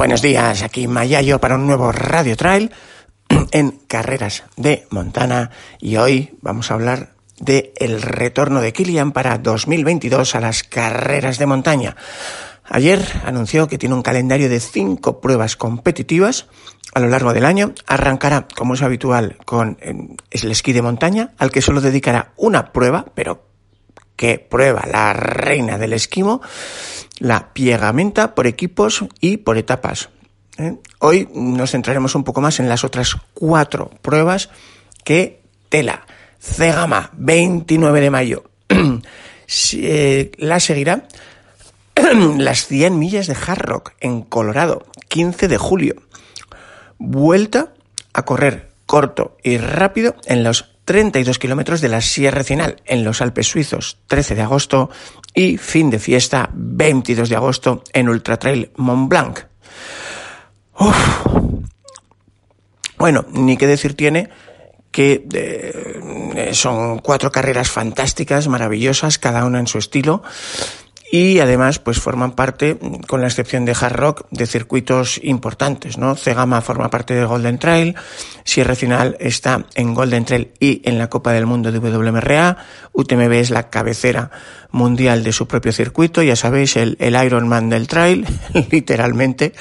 Buenos días, aquí Mayayo para un nuevo Radio Trail en carreras de Montana y hoy vamos a hablar de el retorno de Kilian para 2022 a las carreras de montaña. Ayer anunció que tiene un calendario de cinco pruebas competitivas a lo largo del año. Arrancará, como es habitual, con el esquí de montaña, al que solo dedicará una prueba, pero ¿qué prueba? La reina del esquimo, la piegamenta por equipos y por etapas. ¿eh? Hoy nos centraremos un poco más en las otras cuatro pruebas que tela. Cegama, 29 de mayo. Eh, la seguirá las 100 millas de Hard Rock en Colorado, 15 de julio. Vuelta a correr corto y rápido en los 32 kilómetros de la Sierra Final en los Alpes suizos, 13 de agosto. Y fin de fiesta, 22 de agosto en Ultra Trail Mont Blanc. Bueno, ni qué decir tiene que eh, son cuatro carreras fantásticas, maravillosas, cada una en su estilo y además pues forman parte, con la excepción de Hard Rock, de circuitos importantes, ¿no? Cegama forma parte del Golden Trail, Sierra Final está en Golden Trail y en la Copa del Mundo de WMRA, UTMB es la cabecera mundial de su propio circuito, ya sabéis, el, el Ironman del Trail, literalmente.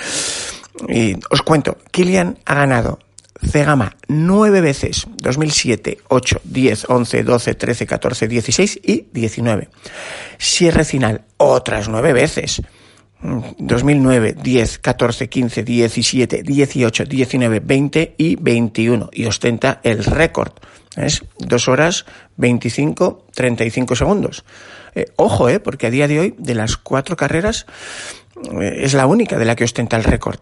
Y os cuento, Kilian ha ganado Cegama nueve veces, 2007, 8, 10, 11, 12, 13, 14, 16 y 19. Sierra Final otras nueve veces, 2009, 10, 14, 15, 17, 18, 19, 20 y 21 y ostenta el récord. Es 2 horas 25, 35 segundos. Eh, ojo, eh, porque a día de hoy de las cuatro carreras eh, es la única de la que ostenta el récord.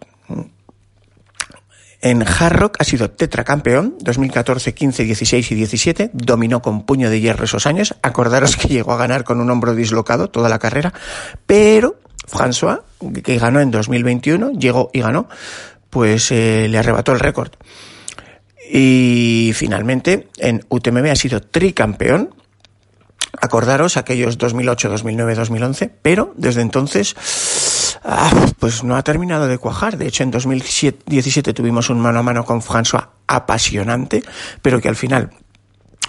En Hard Rock ha sido tetracampeón 2014, 15, 16 y 17. Dominó con puño de hierro esos años. Acordaros que llegó a ganar con un hombro dislocado toda la carrera. Pero François, que ganó en 2021, llegó y ganó, pues eh, le arrebató el récord. Y finalmente en UTMB ha sido tricampeón acordaros aquellos 2008, 2009, 2011, pero desde entonces ah, pues no ha terminado de cuajar. De hecho, en 2017 tuvimos un mano a mano con François apasionante, pero que al final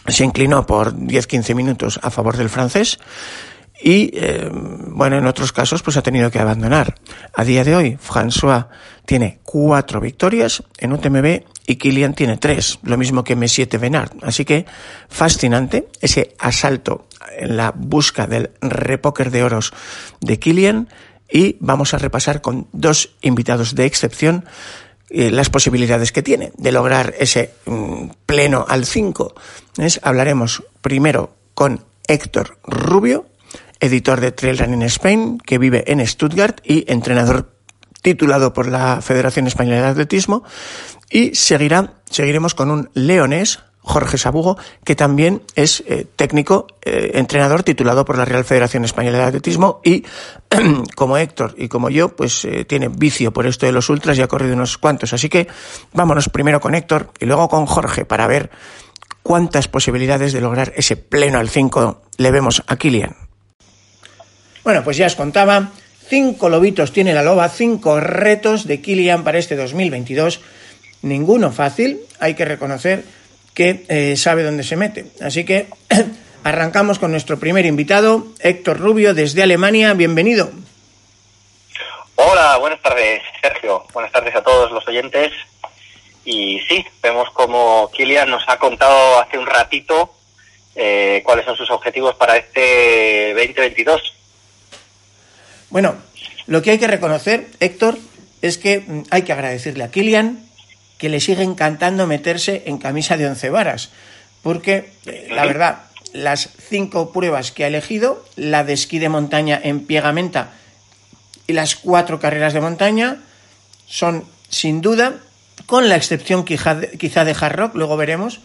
se inclinó por 10-15 minutos a favor del francés y eh, bueno, en otros casos pues ha tenido que abandonar. A día de hoy, François tiene cuatro victorias en UTMB y Kilian tiene tres, lo mismo que M7 Benard. Así que fascinante ese asalto en la busca del repóker de oros de Kilian y vamos a repasar con dos invitados de excepción eh, las posibilidades que tiene de lograr ese mm, pleno al 5. Hablaremos primero con Héctor Rubio, editor de Trail Running Spain, que vive en Stuttgart y entrenador titulado por la Federación Española de Atletismo. Y seguirá, seguiremos con un leonés, Jorge Sabugo, que también es eh, técnico, eh, entrenador titulado por la Real Federación Española de Atletismo y como Héctor y como yo, pues eh, tiene vicio por esto de los ultras y ha corrido unos cuantos. Así que vámonos primero con Héctor y luego con Jorge para ver cuántas posibilidades de lograr ese pleno al 5 le vemos a Kilian. Bueno, pues ya os contaba, cinco lobitos tiene la loba, cinco retos de Kilian para este 2022. Ninguno fácil, hay que reconocer que eh, sabe dónde se mete. Así que arrancamos con nuestro primer invitado, Héctor Rubio, desde Alemania. Bienvenido. Hola, buenas tardes, Sergio. Buenas tardes a todos los oyentes. Y sí, vemos como Kilian nos ha contado hace un ratito eh, cuáles son sus objetivos para este 2022. Bueno, lo que hay que reconocer, Héctor, es que mm, hay que agradecerle a Kilian que le sigue encantando meterse en camisa de once varas, porque eh, la verdad, las cinco pruebas que ha elegido, la de esquí de montaña en Piegamenta y las cuatro carreras de montaña, son sin duda, con la excepción quizá de Hard Rock, luego veremos,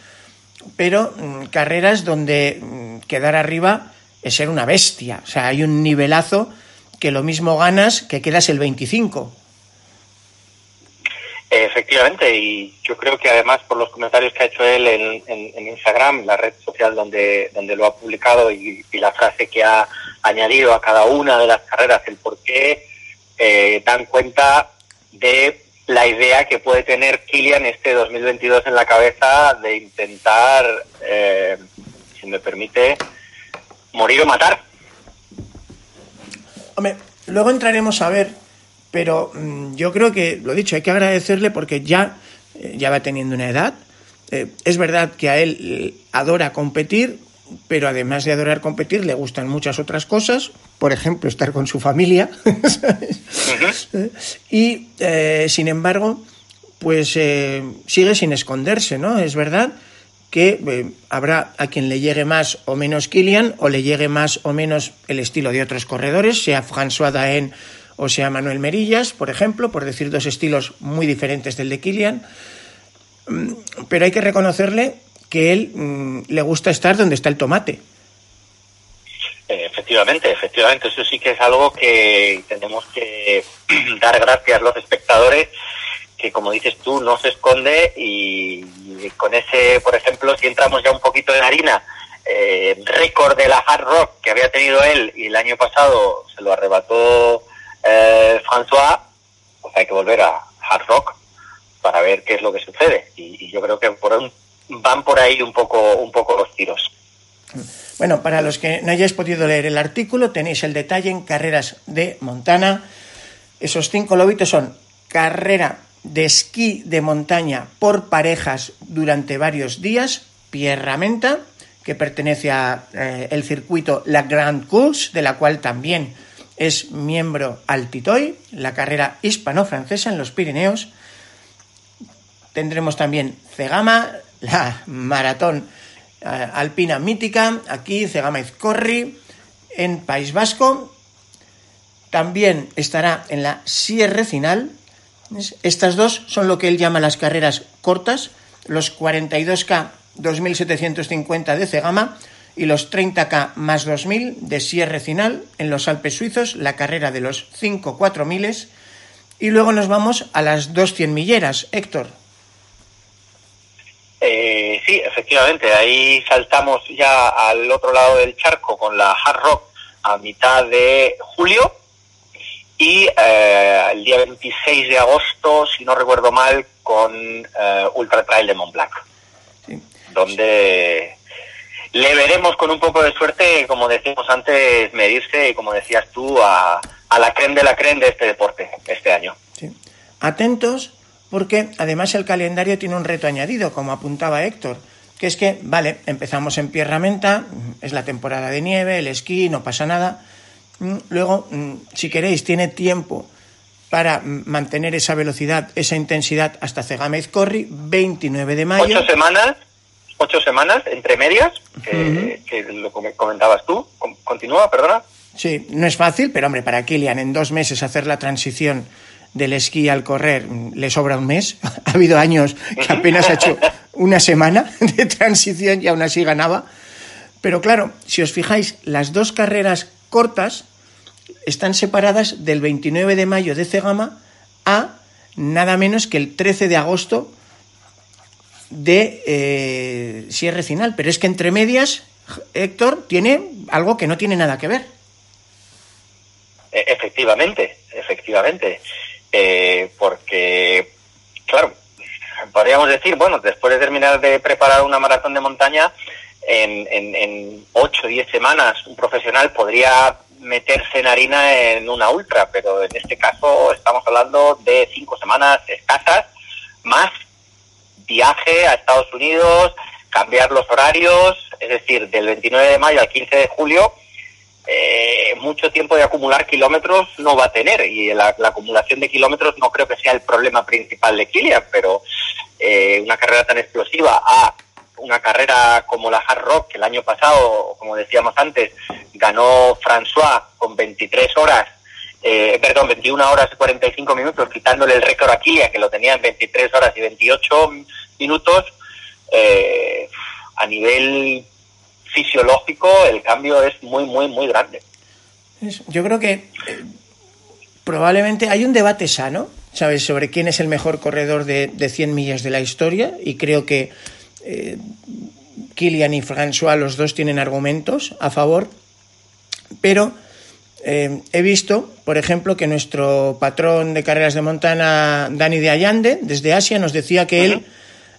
pero mm, carreras donde mm, quedar arriba es ser una bestia, o sea, hay un nivelazo que lo mismo ganas que quedas el 25. Efectivamente, y yo creo que además por los comentarios que ha hecho él en, Instagram, la red social donde, donde lo ha publicado y, la frase que ha añadido a cada una de las carreras, el por qué, eh, dan cuenta de la idea que puede tener Kilian este 2022 en la cabeza de intentar, eh, si me permite, morir o matar. Hombre, luego entraremos a ver, pero mm, yo creo que, lo dicho, hay que agradecerle porque ya, eh, ya va teniendo una edad. Eh, es verdad que a él adora competir, pero además de adorar competir, le gustan muchas otras cosas, por ejemplo, estar con su familia. y, eh, sin embargo, pues eh, sigue sin esconderse, ¿no? Es verdad que eh, habrá a quien le llegue más o menos Kilian, o le llegue más o menos el estilo de otros corredores, sea François Daen o sea Manuel Merillas, por ejemplo, por decir dos estilos muy diferentes del de Kilian. Mm, pero hay que reconocerle que él mm, le gusta estar donde está el tomate. Eh, efectivamente, efectivamente, eso sí que es algo que tenemos que dar gracias a los espectadores, que como dices tú, no se esconde y, con ese, por ejemplo, si entramos ya un poquito en harina, eh, récord de la hard rock que había tenido él y el año pasado se lo arrebató eh, François, pues hay que volver a hard rock para ver qué es lo que sucede. Y, yo creo que por un van por ahí un poco, un poco los tiros. Bueno, para los que no hayáis podido leer el artículo, tenéis el detalle en Carreras de Montana. Esos cinco lobitos son carrera de esquí de montaña por parejas durante varios días, Pierramenta, que pertenece al eh, el circuito La Grande Course, de la cual también es miembro Altitoy, la carrera hispano-francesa en los Pirineos. Tendremos también Cegama, la maratón eh, alpina mítica, aquí Cegama Izcorri, en País Vasco. También estará en la Sierra Final. Estas dos son lo que él llama las carreras cortas, los 42K 2750 de Cegama y los 30K más 2000 de Sierra Final en los Alpes suizos, la carrera de los 5 4000 y luego nos vamos a las dos 100 milleras. Héctor, eh, sí, efectivamente, ahí saltamos ya al otro lado del charco con la Hard Rock a mitad de julio y eh, el día 26 de agosto, si no recuerdo mal, con eh, Ultra Trail de Mont Blanc, donde le veremos con un poco de suerte, como decíamos antes, medirse, como decías tú, a, a la creen de la creen de este deporte este año. Atentos porque además el calendario tiene un reto añadido, como apuntaba Héctor, que es que, vale, empezamos en Pierramenta, es la temporada de nieve, el esquí, no pasa nada. Mm, luego, mm, si queréis, tiene tiempo para mantener esa velocidad, esa intensidad hasta Cegamez Corri, 29 de mayo. Ocho semanas, ocho semanas entre medias, que, lo comentabas tú. Continúa, perdona. Sí, no es fácil, pero hombre, para Kilian en dos meses hacer la transición del esquí al correr le sobra un mes. Ha habido años que apenas ha hecho una semana de transición y aún así ganaba. Pero claro, si os fijáis, las dos carreras cortas están separadas del 29 de mayo de Cegama a nada menos que el 13 de agosto de eh, Sierra Final. Pero es que entre medias, Héctor tiene algo que no tiene nada que ver. E-, efectivamente, efectivamente. Eh, porque, claro, podríamos decir, bueno, después de terminar de preparar una maratón de montaña, en, en, 8 o 10 semanas un profesional podría meterse en harina en una ultra, pero en este caso estamos hablando de 5 semanas escasas, más viaje a Estados Unidos, cambiar los horarios, es decir, del 29 de mayo al 15 de julio, eh, mucho tiempo de acumular kilómetros no va a tener y la, acumulación de kilómetros no creo que sea el problema principal de Kilian, pero eh, una carrera tan explosiva a una carrera como la Hard Rock que el año pasado, como decíamos antes, ganó François con 23 horas, eh, perdón, 21 horas y 45 minutos, quitándole el récord a Kilian que lo tenía en 23 horas y 28 minutos, eh, a nivel fisiológico el cambio es muy, muy, muy grande. Yo creo que eh, probablemente hay un debate sano, ¿sabes?, sobre quién es el mejor corredor de, de 100 millas de la historia y creo que eh, Kilian y François, los dos tienen argumentos a favor, pero eh, he visto, por ejemplo, que nuestro patrón de carreras de montaña, Dani de Allande, desde Asia, nos decía que él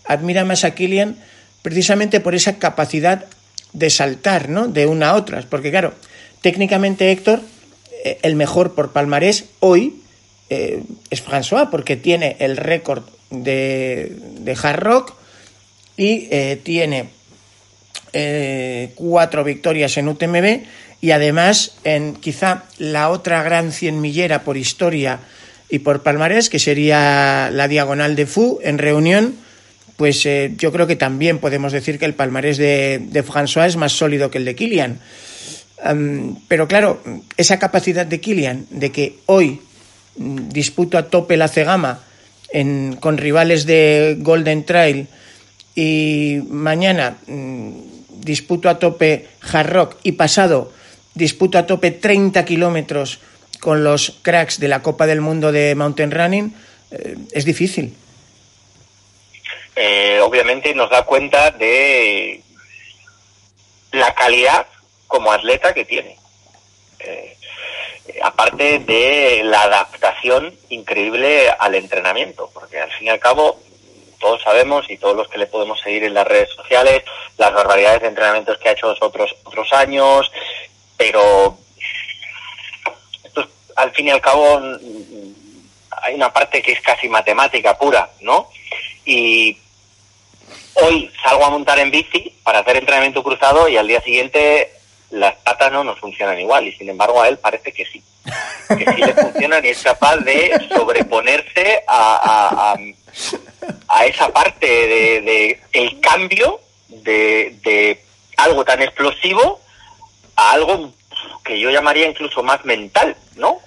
admira más a Kilian precisamente por esa capacidad de saltar, ¿no? De una a otra. Porque, claro, técnicamente Héctor, eh, el mejor por palmarés hoy eh, es François, porque tiene el récord de, de hard rock y tiene cuatro victorias en UTMB y además en quizá la otra gran cien millera por historia y por palmarés, que sería la diagonal de Fu en reunión, pues eh, yo creo que también podemos decir que el palmarés de, de François es más sólido que el de Kilian. pero claro, esa capacidad de Kilian de que hoy mm, disputo a tope la cegama con rivales de Golden Trail y mañana mm, disputo a tope Hard Rock y pasado disputa a tope 30 kilómetros con los cracks de la Copa del Mundo de Mountain Running, eh, es difícil. Eh, obviamente nos da cuenta de la calidad como atleta que tiene. Eh, aparte de la adaptación increíble al entrenamiento, porque al fin y al cabo todos sabemos y todos los que le podemos seguir en las redes sociales las barbaridades de entrenamientos que ha hecho otros otros años pero esto al fin y al cabo hay una parte que es casi matemática pura, ¿no? Y hoy salgo a montar en bici para hacer entrenamiento cruzado y al día siguiente las patas no nos funcionan igual y sin embargo a él parece que sí, que sí le funcionan y es capaz de sobreponerse a, a, esa parte de, de el cambio de, de algo tan explosivo a algo que yo llamaría incluso más mental, ¿no?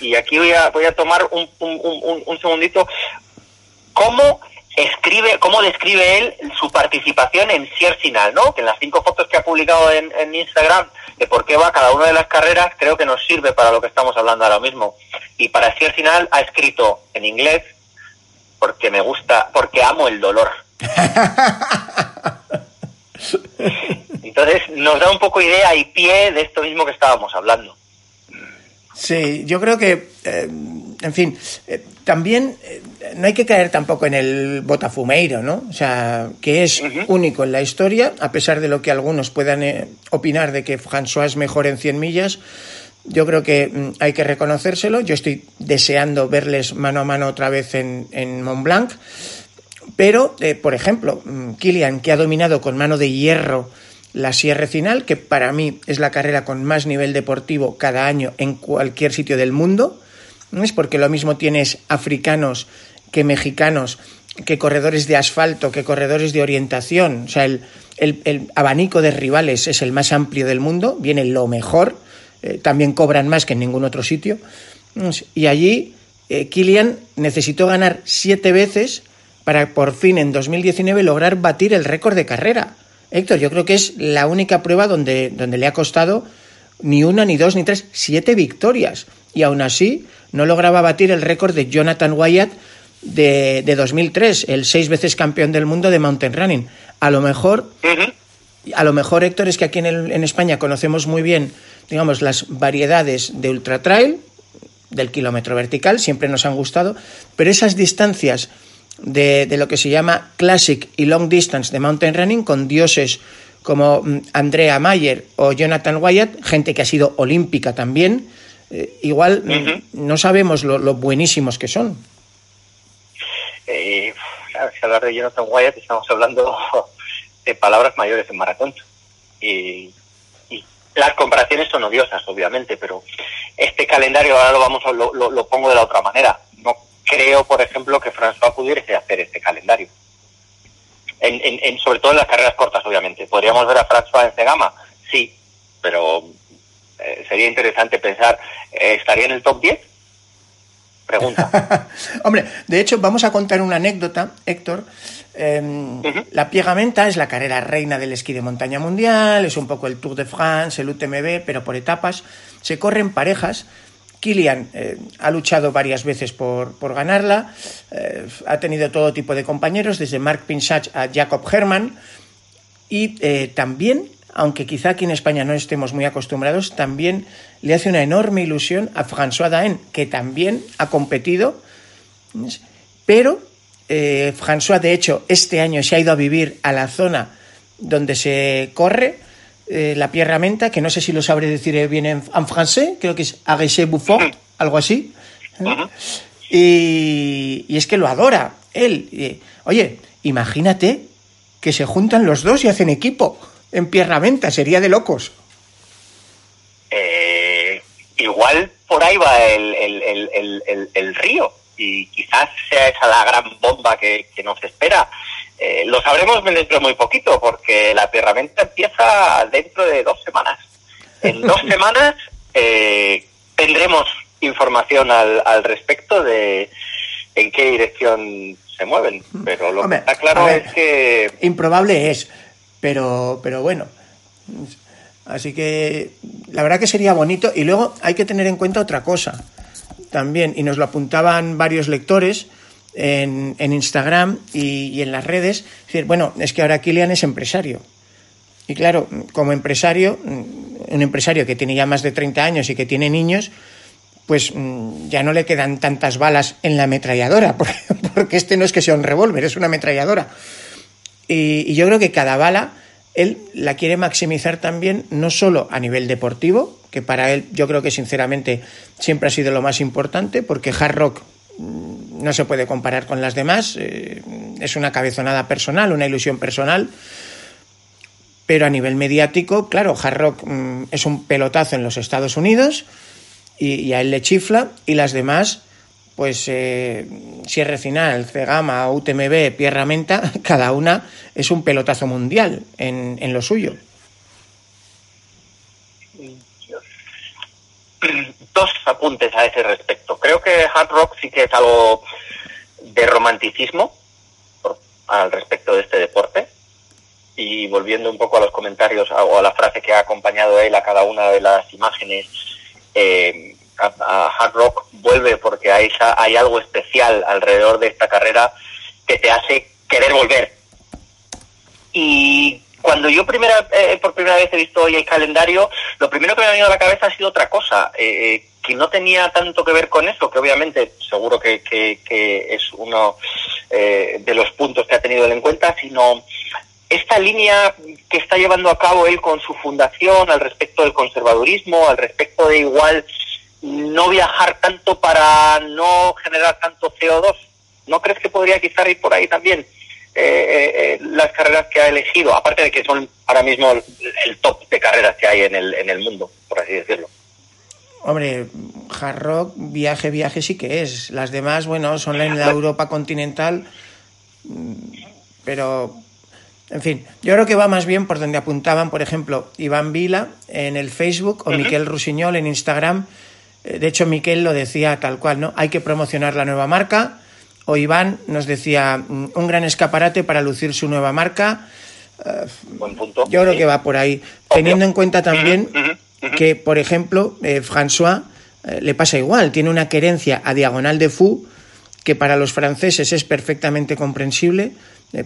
Y, aquí voy a, voy a tomar un, un, un, segundito. ¿Cómo escribe, cómo describe él su participación en Siersinal, ¿no? Que en las cinco fotos que ha publicado en, en, Instagram de por qué va cada una de las carreras, creo que nos sirve para lo que estamos hablando ahora mismo. Y para Siersinal ha escrito en inglés porque me gusta, porque amo el dolor. Entonces nos da un poco idea y pie de esto mismo que estábamos hablando. Sí, yo creo que, eh, en fin, eh, también eh, no hay que caer tampoco en el botafumeiro, ¿no? O sea, que es único en la historia, a pesar de lo que algunos puedan opinar de que François es mejor en 100 millas. Yo creo que mm, hay que reconocérselo. Yo estoy deseando verles mano a mano otra vez en, en Mont Blanc. Pero, por ejemplo, mm, Kilian, que ha dominado con mano de hierro la Sierra Final, que para mí es la carrera con más nivel deportivo cada año en cualquier sitio del mundo. Es porque lo mismo tienes africanos que mexicanos, que corredores de asfalto, que corredores de orientación. O sea, el, el, abanico de rivales es el más amplio del mundo, viene lo mejor, eh, también cobran más que en ningún otro sitio. Y allí eh, Kilian necesitó ganar siete veces para por fin en 2019 lograr batir el récord de carrera. Héctor, yo creo que es la única prueba donde, donde le ha costado ni una, ni dos, ni tres, siete victorias. Y aún así no lograba batir el récord de Jonathan Wyatt de, de 2003, el seis veces campeón del mundo de mountain running. A lo mejor, a lo mejor Héctor es que aquí en, en España conocemos muy bien, digamos, las variedades de ultra trail, del kilómetro vertical, siempre nos han gustado, pero esas distancias de, de, lo que se llama Classic y Long Distance de Mountain Running con dioses como mm, Andrea Mayer o Jonathan Wyatt, gente que ha sido olímpica también, eh, igual uh -huh. no sabemos lo, lo, buenísimos que son. Eh, claro, si hablar de Jonathan Wyatt estamos hablando de palabras mayores en maratón. Y, y, las comparaciones son odiosas, obviamente, pero este calendario ahora lo vamos a, lo, lo, lo pongo de la otra manera creo, por ejemplo, que François pudiese hacer este calendario. En, en, en, sobre todo en las carreras cortas, obviamente. ¿Podríamos ver a François en Cegama? Sí, pero eh, sería interesante pensar, eh, ¿estaría en el top 10? Pregunta. Hombre, de hecho, vamos a contar una anécdota, Héctor. Eh, uh -huh. La Piegamenta es la carrera reina del esquí de montaña mundial, es un poco el Tour de France, el UTMB, pero por etapas. Se corren parejas Kilian eh, ha luchado varias veces por, por ganarla, eh, ha tenido todo tipo de compañeros, desde Mark Pinsach a Jacob Herman, y eh, también aunque quizá aquí en España no estemos muy acostumbrados, también le hace una enorme ilusión a François Daen, que también ha competido, pero François, de hecho, este año se ha ido a vivir a la zona donde se corre eh, la Pierre Menta, que no sé si lo sabré decir bien en, en francés, creo que es Arrêché Buffon, algo así. Y, y, es que lo adora él. oye, imagínate que se juntan los dos y hacen equipo en Pierre Menta, sería de locos. Eh, igual por ahí va el, el, el, el, río y quizás sea esa la gran bomba que, que nos espera. Eh, lo sabremos dentro de muy poquito, porque la herramienta empieza dentro de dos semanas. En dos semanas eh, tendremos información al, al respecto de en qué dirección se mueven. Pero lo que está claro es que... Improbable es, pero, pero bueno. Así que la verdad que sería bonito. Y luego hay que tener en cuenta otra cosa también, y nos lo apuntaban varios lectores, en, Instagram y, en las redes. Bueno, es que ahora Kilian es empresario. Y claro, como empresario, un empresario que tiene ya más de 30 años y que tiene niños, pues mm, ya no le quedan tantas balas en la ametralladora, porque, este no es que sea un revólver, es una ametralladora. Y, y, yo creo que cada bala él la quiere maximizar también, no solo a nivel deportivo, que para él yo creo que sinceramente siempre ha sido lo más importante, porque hard rock Mm, no se puede comparar con las demás, eh, es una cabezonada personal, una ilusión personal, pero a nivel mediático, claro, Hard Rock mm, es un pelotazo en los Estados Unidos y, a él le chifla y las demás, pues eh, Sierra Final, Cegama, UTMB, Pierra Menta, cada una es un pelotazo mundial en, en lo suyo. dos apuntes a ese respecto. Creo que hard rock sí que es algo de romanticismo al respecto de este deporte. Y volviendo un poco a los comentarios o a la frase que ha acompañado él a cada una de las imágenes, eh, hard rock vuelve porque hay, hay algo especial alrededor de esta carrera que te hace querer volver. Y cuando yo primera, eh, por primera vez he visto hoy el calendario, lo primero que me ha venido a la cabeza ha sido otra cosa, eh, eh, que no tenía tanto que ver con eso, que obviamente seguro que, es uno de los puntos que ha tenido él en cuenta, sino esta línea que está llevando a cabo él con su fundación al respecto del conservadurismo, al respecto de igual no viajar tanto para no generar tanto CO2. ¿No crees que podría quizás ir por ahí también? Eh, eh, eh, las carreras que ha elegido, aparte de que son ahora mismo el, top de carreras que hay en el, en el mundo, por así decirlo. Hombre, hard rock, viaje, viaje sí que es. Las demás, bueno, son en la Europa continental, pero, en fin, yo creo que va más bien por donde apuntaban, por ejemplo, Iván Vila en el Facebook o Miquel Rusiñol en Instagram. De hecho, Miquel lo decía tal cual, ¿no? Hay que promocionar la nueva marca, o Iván nos decía mm, un gran escaparate para lucir su nueva marca. Eh, Buen punto. Yo creo que va por ahí. Teniendo en cuenta también que, por ejemplo, eh, François eh, le pasa igual, tiene una querencia a diagonal de Fou que para los franceses es perfectamente comprensible.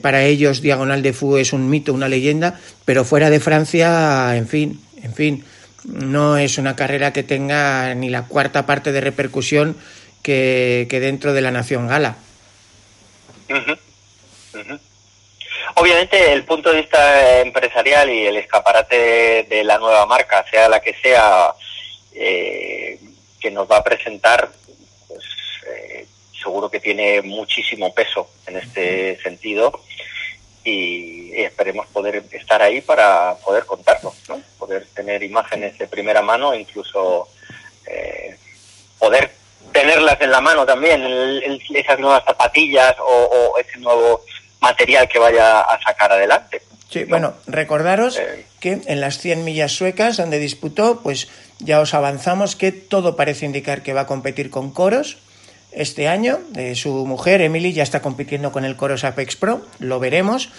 para ellos diagonal de Fou es un mito, una leyenda, pero fuera de Francia, en fin, en fin, no es una carrera que tenga ni la cuarta parte de repercusión que, que dentro de la nación gala. Obviamente el punto de vista empresarial y el escaparate de, la nueva marca, sea la que sea, eh, que nos va a presentar, pues eh, seguro que tiene muchísimo peso en este sentido y, esperemos poder estar ahí para poder contarlo, ¿no? poder tener imágenes de primera mano, incluso eh, poder tenerlas en la mano también, esas nuevas zapatillas o, ese nuevo material que vaya a sacar adelante. Sí, bueno, recordaros eh. que en las 100 millas suecas donde disputó, pues ya os avanzamos que todo parece indicar que va a competir con coros este año. Eh, su mujer, Emily, ya está compitiendo con el Coros Apex Pro, lo veremos.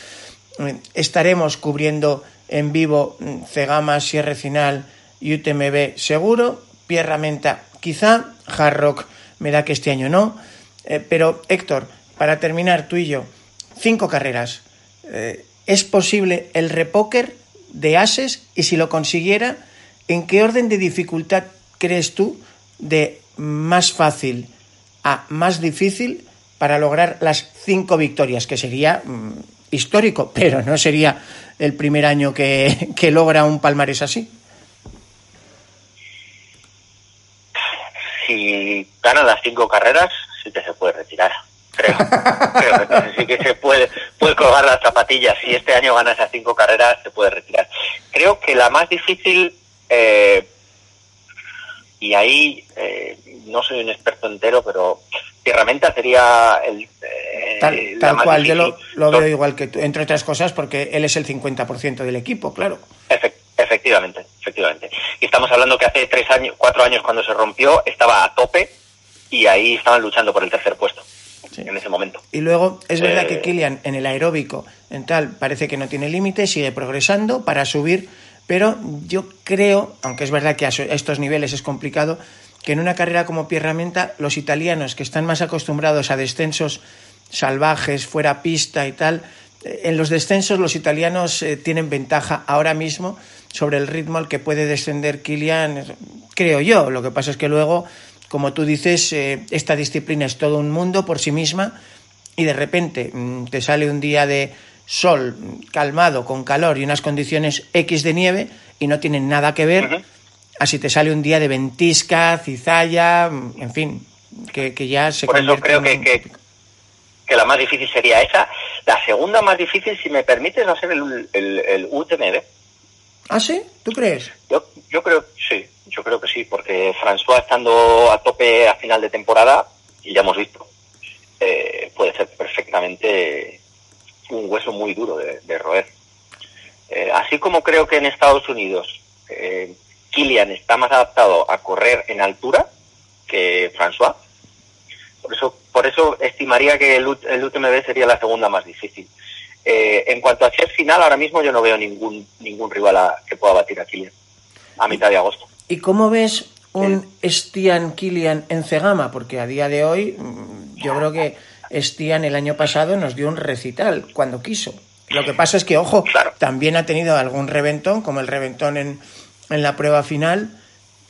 Eh, estaremos cubriendo en vivo mm, Cegama, Sierra Final y UTMB seguro. Pierra Menta quizá, Hard Rock me da que este año no. Eh, pero Héctor, para terminar tú y yo, cinco carreras. Eh, ¿Es posible el repóker de ases y si lo consiguiera, ¿en qué orden de dificultad crees tú de más fácil a más difícil para lograr las cinco victorias, que sería mm, histórico, pero no sería el primer año que, que logra un palmarés así? Si gana las cinco carreras, sí que se puede retirar creo. creo que sí que se puede, puede colgar las zapatillas. Si este año gana esas cinco carreras, se puede retirar. Creo que la más difícil, eh, y ahí eh, no soy un experto entero, pero Tierramenta sería el. Eh, tal, tal cual, yo lo, lo, veo igual que tú, entre otras cosas, porque él es el 50% del equipo, claro. efectivamente, efectivamente. Y estamos hablando que hace tres años, cuatro años cuando se rompió, estaba a tope y ahí estaban luchando por el tercer puesto en ese momento. Y luego es verdad que eh, Kilian en el aeróbico, en tal, parece que no tiene límite, sigue progresando para subir, pero yo creo, aunque es verdad que a estos niveles es complicado, que en una carrera como Pierramenta, los italianos que están más acostumbrados a descensos salvajes, fuera pista y tal, eh, en los descensos los italianos eh, tienen ventaja ahora mismo sobre el ritmo al que puede descender Kilian, creo yo. Lo que pasa es que luego como tú dices, eh, esta disciplina es todo un mundo por sí misma y de repente mm, te sale un día de sol calmado, con calor y unas condiciones X de nieve y no tienen nada que ver. Así te sale un día de ventisca, cizalla, mm, en fin, que, ya se Por eso creo que, que, la más difícil sería esa. La segunda más difícil, si me permites, va a ser el, el, el UTMB. ¿Ah, sí? ¿Tú crees? Yo, yo creo, sí. Yo creo que sí, porque François estando a tope a final de temporada, y ya hemos visto, eh, puede ser perfectamente un hueso muy duro de, roer. Eh, así como creo que en Estados Unidos eh, está más adaptado a correr en altura que François, por eso, por eso estimaría que el, el UTMB sería la segunda más difícil. En cuanto a ser final, ahora mismo yo no veo ningún ningún rival que pueda batir a Kilian a mitad de agosto. ¿Y cómo ves un Stian Kilian en Cegama? Porque a día de hoy mm, yo creo que Stian el año pasado nos dio un recital cuando quiso. Lo que pasa es que, ojo, también ha tenido algún reventón, como el reventón en, en la prueba final,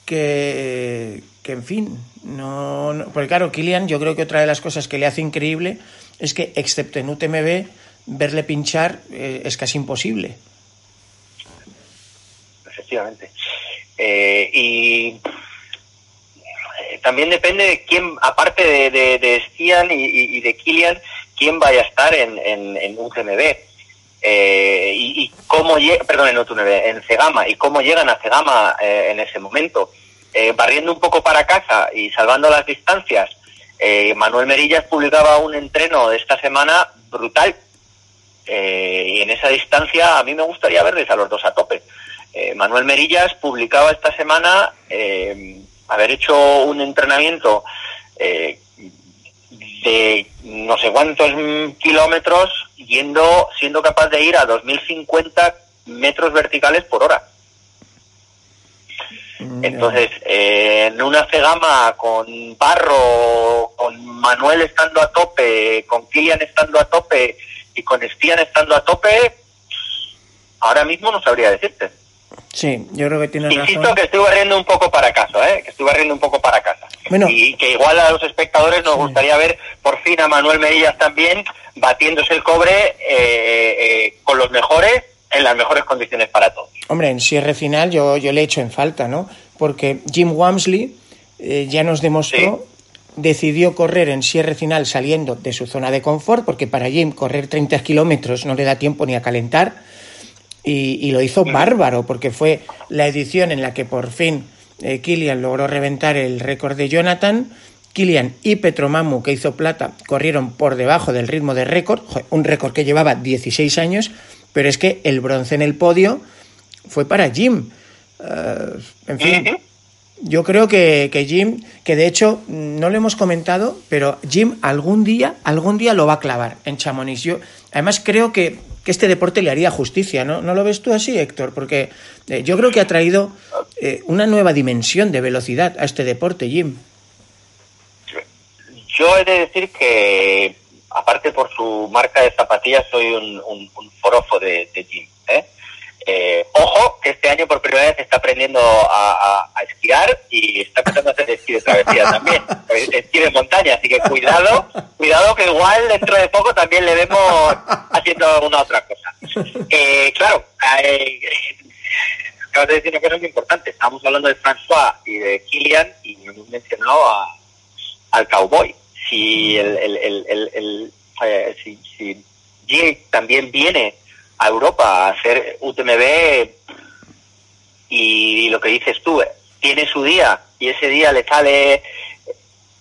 que, que en fin, no, Porque claro, Kilian, yo creo que otra de las cosas que le hace increíble es que, excepto en UTMB, verle pinchar eh, es casi imposible. Efectivamente. Eh, y eh, también depende de quién, aparte de, de, de y, de Kilian, quién vaya a estar en, en, en UTMB. Eh, y, cómo perdón, en UTMB, en Cegama, y cómo llegan a Cegama eh, en ese momento. Barriendo un poco para casa y salvando las distancias, Manuel Merillas publicaba un entreno de esta semana brutal. Y en esa distancia a mí me gustaría verles a los dos a tope. Eh, Manuel Merillas publicaba esta semana eh, haber hecho un entrenamiento eh, de no sé cuántos kilómetros yendo siendo capaz de ir a 2050 metros verticales por hora. Entonces, en una cegama con Barro, con Manuel estando a tope, con Kilian estando a tope y con Stian estando a tope, ahora mismo no sabría decirte. Sí, yo creo que tiene razón. Insisto que estoy barriendo un poco para casa, ¿eh? que estoy barriendo un poco para casa. Y que igual a los espectadores nos gustaría ver por fin a Manuel Medillas también batiéndose el cobre eh, eh, con los mejores en las mejores condiciones para todos. Hombre, en cierre final yo, yo le he hecho en falta, ¿no? Porque Jim Wamsley eh, ya nos demostró, decidió correr en cierre final saliendo de su zona de confort, porque para Jim correr 30 kilómetros no le da tiempo ni a calentar y, lo hizo bárbaro porque fue la edición en la que por fin eh, Kilian logró reventar el récord de Jonathan. Kilian y Petromamu, que hizo plata, corrieron por debajo del ritmo de récord, un récord que llevaba 16 años, pero es que el bronce en el podio fue para Jim. Uh, en fin, yo creo que, que, Jim, que de hecho no lo hemos comentado, pero Jim algún día, algún día lo va a clavar en Chamonix. Yo, además creo que que este deporte le haría justicia, ¿no? ¿No lo ves tú así, Héctor? Porque eh, yo creo que ha traído eh, una nueva dimensión de velocidad a este deporte, Jim. Yo he de decir que, aparte por su marca de zapatillas, soy un, un, forofo de, Jim. ¿eh? Eh, ojo, que este año por primera vez está aprendiendo a, esquiar y está empezando a hacer esquí de travesía también, esquí de montaña, así que cuidado, cuidado que igual dentro de poco también le vemos haciendo alguna otra cosa. Eh, claro, acabas de decir una cosa muy importante, estamos hablando de François y de Kilian y hemos mencionado al cowboy. Si el, el, el, eh, si, si Jim también viene a Europa a hacer UTMB y, lo que dices tú, tiene su día y ese día le sale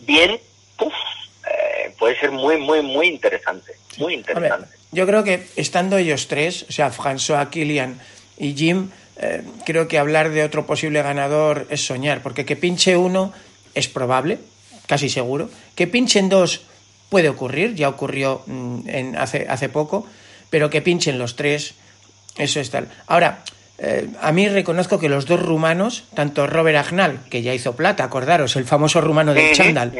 bien, eh, puede ser muy, muy, muy interesante. Muy interesante. yo creo que estando ellos tres, o sea, François, Kilian y Jim, eh, creo que hablar de otro posible ganador es soñar, porque que pinche uno es probable, casi seguro. Que pinchen dos puede ocurrir, ya ocurrió mm, en, hace, hace poco pero que pinchen los tres, eso es tal. Ahora, eh, a mí reconozco que los dos rumanos, tanto Robert Agnal, que ya hizo plata, acordaros, el famoso rumano del Chandal,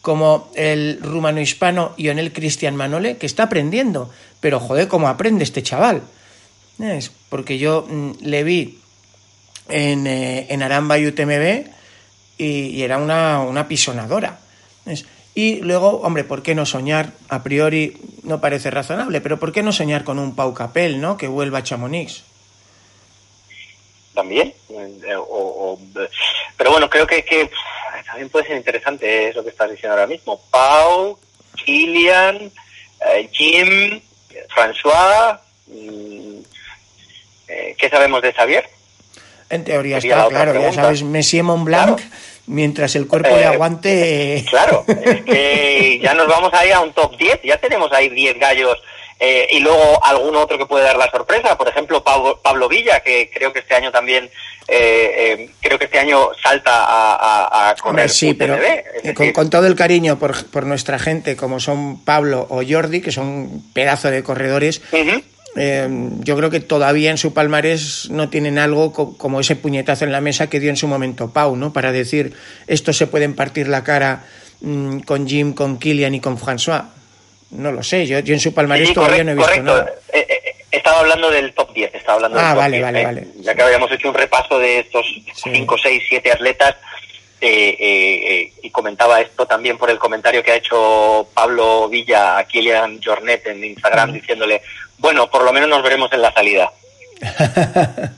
como el rumano hispano Ionel Cristian Manole, que está aprendiendo, pero joder, cómo aprende este chaval. Es porque yo mm, le vi en, eh, en Aramba y UTMB y, era una, una pisonadora. Es, y luego, hombre, ¿por qué no soñar? A priori no parece razonable, pero ¿por qué no soñar con un Pau Capel, ¿no? Que vuelva a Chamonix. También. Eh, pero bueno, creo que, que también puede ser interesante eso que estás diciendo ahora mismo. Pau, Kilian, eh, Jim, François. Mm, eh, ¿Qué sabemos de Xavier? En teoría está claro, ya sabes, Messi Montblanc mientras el cuerpo le eh, aguante. Claro, es que ya nos vamos ahí a un top 10, ya tenemos ahí 10 gallos eh, y luego algún otro que puede dar la sorpresa, por ejemplo Pablo, Villa, que creo que este año también, eh, creo que este año salta a, a, correr. sí, pero con, todo el cariño por, por, nuestra gente, como son Pablo o Jordi, que son pedazo de corredores, eh, yo creo que todavía en su palmarés no tienen algo como ese puñetazo en la mesa que dio en su momento Pau, ¿no? Para decir, estos se pueden partir la cara mm, con Jim, con Kilian y con François. No lo sé, yo, en su palmarés todavía no he visto nada. Eh, eh, estaba hablando del top 10, estaba hablando ah, del top vale, vale, vale. Ya que habíamos hecho un repaso de estos 5, 6, 7 atletas, y comentaba esto también por el comentario que ha hecho Pablo Villa a Kilian Jornet en Instagram diciéndole bueno, por lo menos nos veremos en la salida.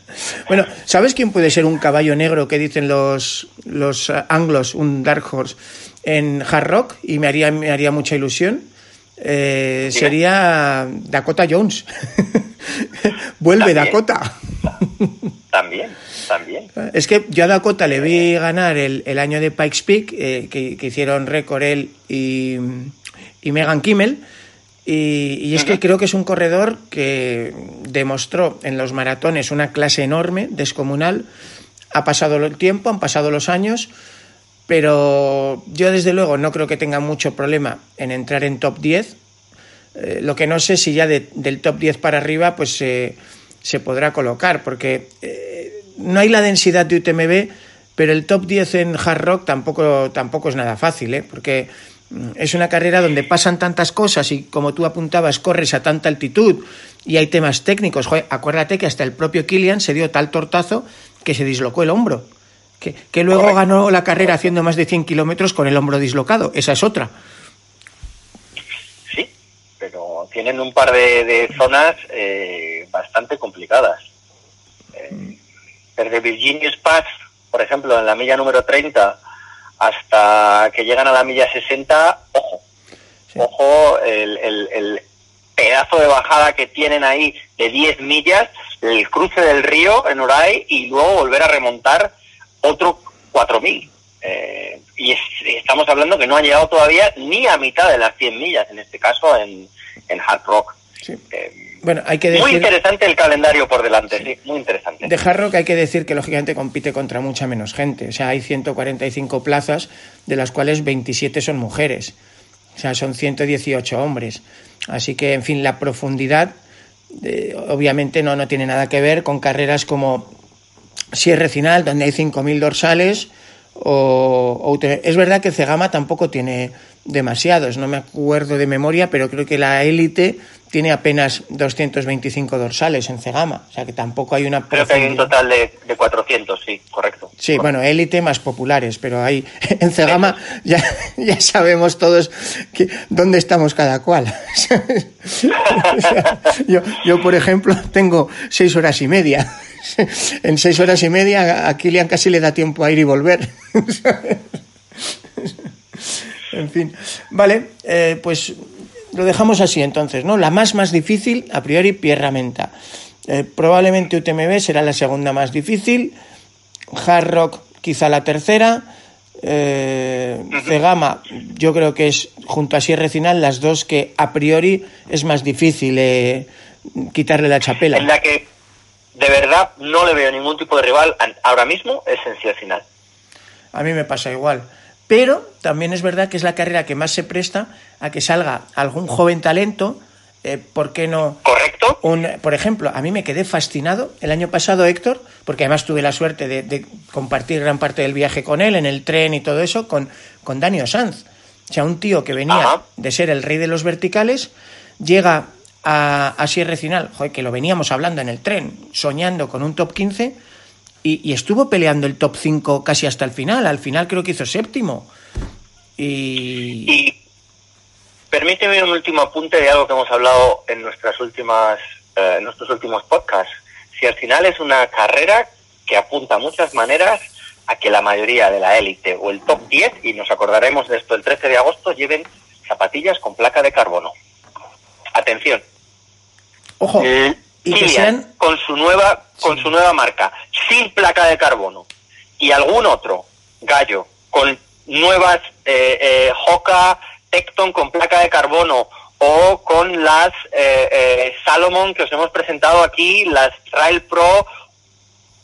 bueno, ¿sabes quién puede ser un caballo negro que dicen los, los anglos, un Dark Horse, en Hard Rock? Y me haría, me haría mucha ilusión. Eh, sería Dakota Jones. Vuelve Dakota. también, también. Es que yo a Dakota le vi ganar el, año de Pikes Peak, eh, que, hicieron récord él y, y Megan Kimmel y, es que creo que es un corredor que demostró en los maratones una clase enorme, descomunal. Ha pasado el tiempo, han pasado los años, pero yo desde luego no creo que tenga mucho problema en entrar en top 10. Eh, lo que no sé si ya del top 10 para arriba pues se podrá colocar, porque eh, no hay la densidad de UTMB, pero el top 10 en hard rock tampoco, tampoco es nada fácil, ¿eh? porque es una carrera donde pasan tantas cosas y como tú apuntabas, corres a tanta altitud y hay temas técnicos. acuérdate que hasta el propio Kilian se dio tal tortazo que se dislocó el hombro. Que, luego ganó la carrera haciendo más de 100 kilómetros con el hombro dislocado. Esa es otra. Sí, pero tienen un par de, zonas eh, bastante complicadas. Eh, desde Virginia Pass, por ejemplo, en la milla número 30 hasta que llegan a la milla 60, ojo, ojo el, pedazo de bajada que tienen ahí de 10 millas, el cruce del río en Uray y luego volver a remontar otro 4.000. Eh, y, estamos hablando que no han llegado todavía ni a mitad de las 100 millas, en este caso en, en Hard Rock. Eh, bueno, hay que decir... Muy interesante el calendario por delante, sí. muy interesante. De Hard Rock hay que decir que lógicamente compite contra mucha menos gente. O sea, hay 145 plazas, de las cuales 27 son mujeres. O sea, son 118 hombres. Así que, en fin, la profundidad eh, obviamente no, no tiene nada que ver con carreras como Sierra Final, donde hay 5.000 dorsales, o, es verdad que Cegama tampoco tiene demasiados, no me acuerdo de memoria, pero creo que la élite tiene apenas 225 dorsales en Cegama, o sea que tampoco hay una... Creo que hay un total de, 400, sí, correcto. Sí, bueno, élite más populares, pero hay en Cegama ya, ya sabemos todos que, dónde estamos cada cual. yo, yo, por ejemplo, tengo seis horas y media. en seis horas y media a Kilian casi le da tiempo a ir y volver. En fin, vale, eh, pues lo dejamos así entonces, ¿no? La más más difícil, a priori, Pierra Menta. Eh, probablemente UTMB será la segunda más difícil, Hard Rock quizá la tercera, eh, Cegama yo creo que es junto a Sierra Final las dos que a priori es más difícil eh, quitarle la chapela. En la que de verdad no le veo ningún tipo de rival ahora mismo es en Sierra Final. A mí me pasa igual pero también es verdad que es la carrera que más se presta a que salga algún joven talento. Eh, ¿Por qué no? Correcto. Un, por ejemplo, a mí me quedé fascinado el año pasado, Héctor, porque además tuve la suerte de, compartir gran parte del viaje con él, en el tren y todo eso, con, con Daniel Sanz. O sea, un tío que venía de ser el rey de los verticales, llega a, a Sierra Final, joder, que lo veníamos hablando en el tren, soñando con un top 15 y, estuvo peleando el top 5 casi hasta el final. Al final creo que hizo séptimo. Y... permíteme un último apunte de algo que hemos hablado en nuestras últimas, eh, nuestros últimos podcasts. Si al final es una carrera que apunta muchas maneras a que la mayoría de la élite o el top 10, y nos acordaremos de esto el 13 de agosto, lleven zapatillas con placa de carbono. Atención. Ojo. Eh, y que sean... con su nueva con su nueva marca sin placa de carbono y algún otro gallo con nuevas eh, eh, Hoka Tecton con placa de carbono o con las eh, eh, Salomon que os hemos presentado aquí, las Trail Pro.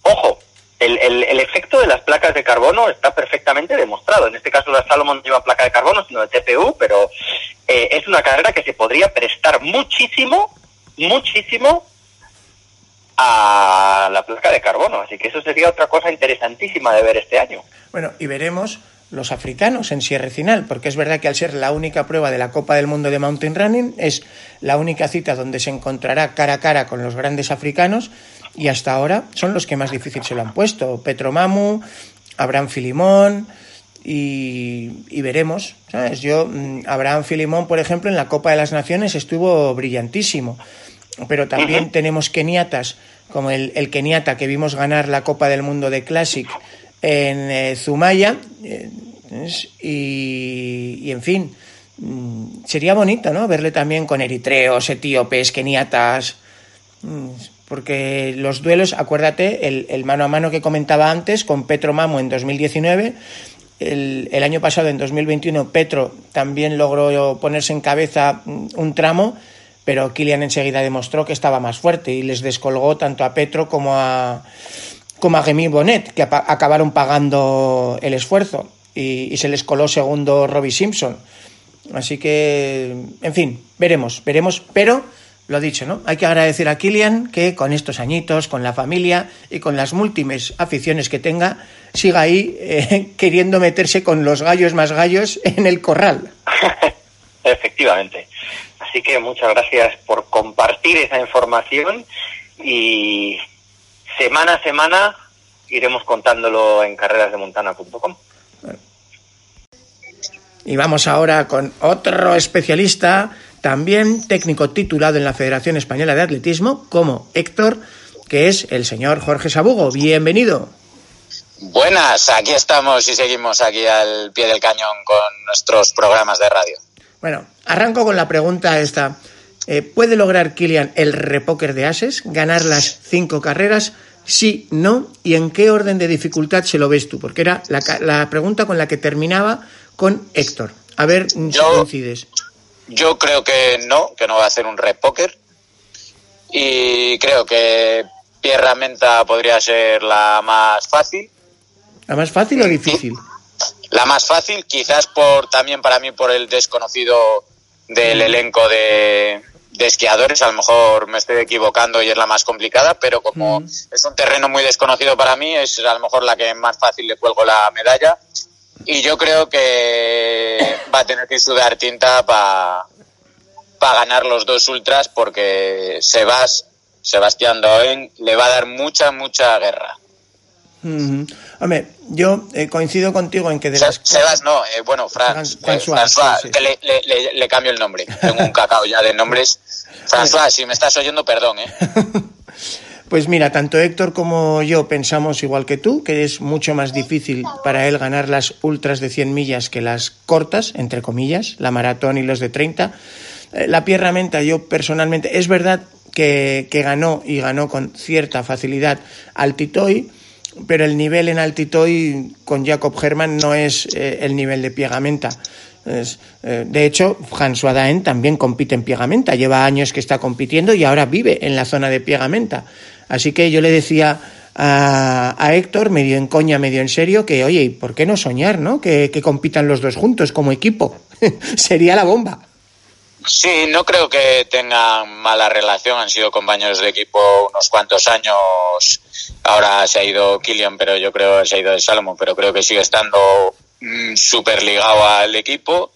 Ojo, el, el, el, efecto de las placas de carbono está perfectamente demostrado. En este caso, la Salomon no lleva placa de carbono, sino de TPU, pero eh, es una carrera que se podría prestar muchísimo, muchísimo a la placa de carbono. Así que eso sería otra cosa interesantísima de ver este año. Bueno, y veremos los africanos en Sierra Final, porque es verdad que al ser la única prueba de la Copa del Mundo de Mountain Running, es la única cita donde se encontrará cara a cara con los grandes africanos y hasta ahora son los que más difícil se lo han puesto. Petro Mamu, Abraham Filimón y, y veremos. ¿sabes? Yo, mm, Abraham Filimón, por ejemplo, en la Copa de las Naciones estuvo brillantísimo pero también tenemos keniatas, como el, el, keniata que vimos ganar la Copa del Mundo de Classic en eh, Zumaya, eh, y, y, en fin, mm, sería bonito, ¿no? Verle también con eritreos, etíopes, keniatas, mm, porque los duelos, acuérdate, el, el, mano a mano que comentaba antes con Petro Mamo en 2019, el, el año pasado, en 2021, Petro también logró ponerse en cabeza mm, un tramo pero Kilian enseguida demostró que estaba más fuerte y les descolgó tanto a Petro como a, como a Remy Bonnet, que acabaron pagando el esfuerzo y, se les coló segundo Robbie Simpson. Así que, en fin, veremos, veremos, pero lo dicho, ¿no? Hay que agradecer a Kilian que con estos añitos, con la familia y con las múltiples aficiones que tenga, siga ahí eh, queriendo meterse con los gallos más gallos en el corral. Efectivamente. Así que muchas gracias por compartir esa información y semana a semana iremos contándolo en carrerasdemontana.com. Y vamos ahora con otro especialista, también técnico titulado en la Federación Española de Atletismo, como Héctor, que es el señor Jorge Sabugo. Bienvenido. Buenas, aquí estamos y seguimos aquí al pie del cañón con nuestros programas de radio. Bueno, arranco con la pregunta esta. Eh, ¿Puede lograr Kilian el repóker de ases? ¿Ganar las cinco carreras? Sí, no. ¿Y en qué orden de dificultad se lo ves tú? Porque era la, la pregunta con la que terminaba con Héctor. A ver yo, si coincides. Yo creo que no, que no va a hacer un repóker. Y creo que Pierra Menta podría ser la más fácil. ¿La más fácil o difícil? La más fácil, quizás por también para mí por el desconocido del elenco de, de esquiadores, a lo mejor me estoy equivocando y es la más complicada, pero como es un terreno muy desconocido para mí, es a lo mejor la que más fácil le cuelgo la medalla. Y yo creo que va a tener que sudar tinta para ganar los dos ultras porque Sebas, Sebastián Doen le va a dar mucha, mucha guerra. Hombre, yo eh, coincido contigo en que de las... Sebas no, eh, bueno, Fran, François, eh, que le, le, le, cambio el nombre. Tengo un cacao ya de nombres. François, si me estás oyendo, perdón, ¿eh? Pues mira, tanto Héctor como yo pensamos igual que tú, que es mucho más difícil para él ganar las ultras de 100 millas que las cortas, entre comillas, la maratón y los de 30. La Pierra Menta, yo personalmente, es verdad que, que ganó y ganó con cierta facilidad al Titoy, pero el nivel en Altitoy con Jacob Herman no es eh, el nivel de Piegamenta. Eh, de hecho, François Daen también compite en Piegamenta, lleva años que está compitiendo y ahora vive en la zona de Piegamenta. Así que yo le decía a, Héctor, medio en coña, medio en serio, que oye, ¿por qué no soñar, no? Que compitan los dos juntos como equipo. Sería la bomba. Sí, no creo que tengan mala relación, han sido compañeros de equipo unos cuantos años. Ahora se ha ido Killian, pero yo creo que se ha ido de Salomón, pero creo que sigue estando mm, súper ligado al equipo.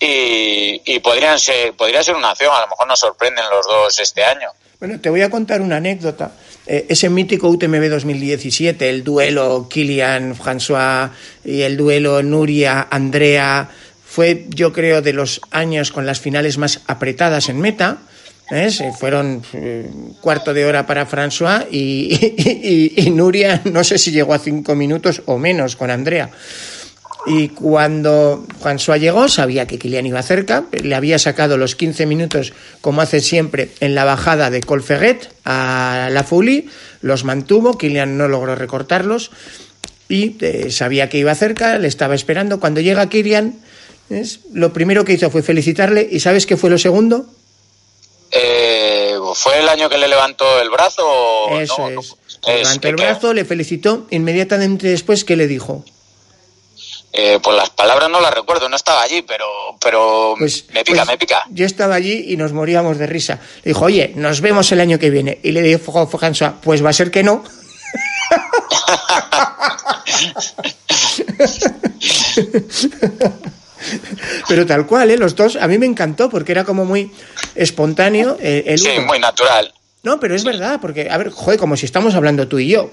Y, y podrían ser, podría ser una acción, a lo mejor nos sorprenden los dos este año. Bueno, te voy a contar una anécdota. Eh, ese mítico UTMB 2017, el duelo Kilian, François y el duelo Nuria, Andrea, fue, yo creo, de los años con las finales más apretadas en meta. ¿Eh? Fueron eh, cuarto de hora para François y, Nuria no sé si llegó a cinco minutos o menos con Andrea. Y cuando François llegó, sabía que Kilian iba cerca, le había sacado los 15 minutos, como hace siempre, en la bajada de Colferret a la Fouli, los mantuvo, Kilian no logró recortarlos y eh, sabía que iba cerca, le estaba esperando. Cuando llega Kilian. Lo primero que hizo fue felicitarle y ¿sabes qué fue lo segundo? Eh, ¿Fue el año que le levantó el brazo? Eso no, es. No, le levantó el brazo, le felicitó. Inmediatamente después, ¿qué le dijo? Eh, pues las palabras no las recuerdo, no estaba allí, pero, pero pues, me pica, pues me pica. Yo estaba allí y nos moríamos de risa. Le dijo, oye, nos vemos el año que viene. Y le dijo François, pues va a ser que no. Pero tal cual, ¿eh? los dos, a mí me encantó porque era como muy espontáneo. Eh, el sí, uno. muy natural. No, pero es verdad, porque, a ver, joder, como si estamos hablando tú y yo.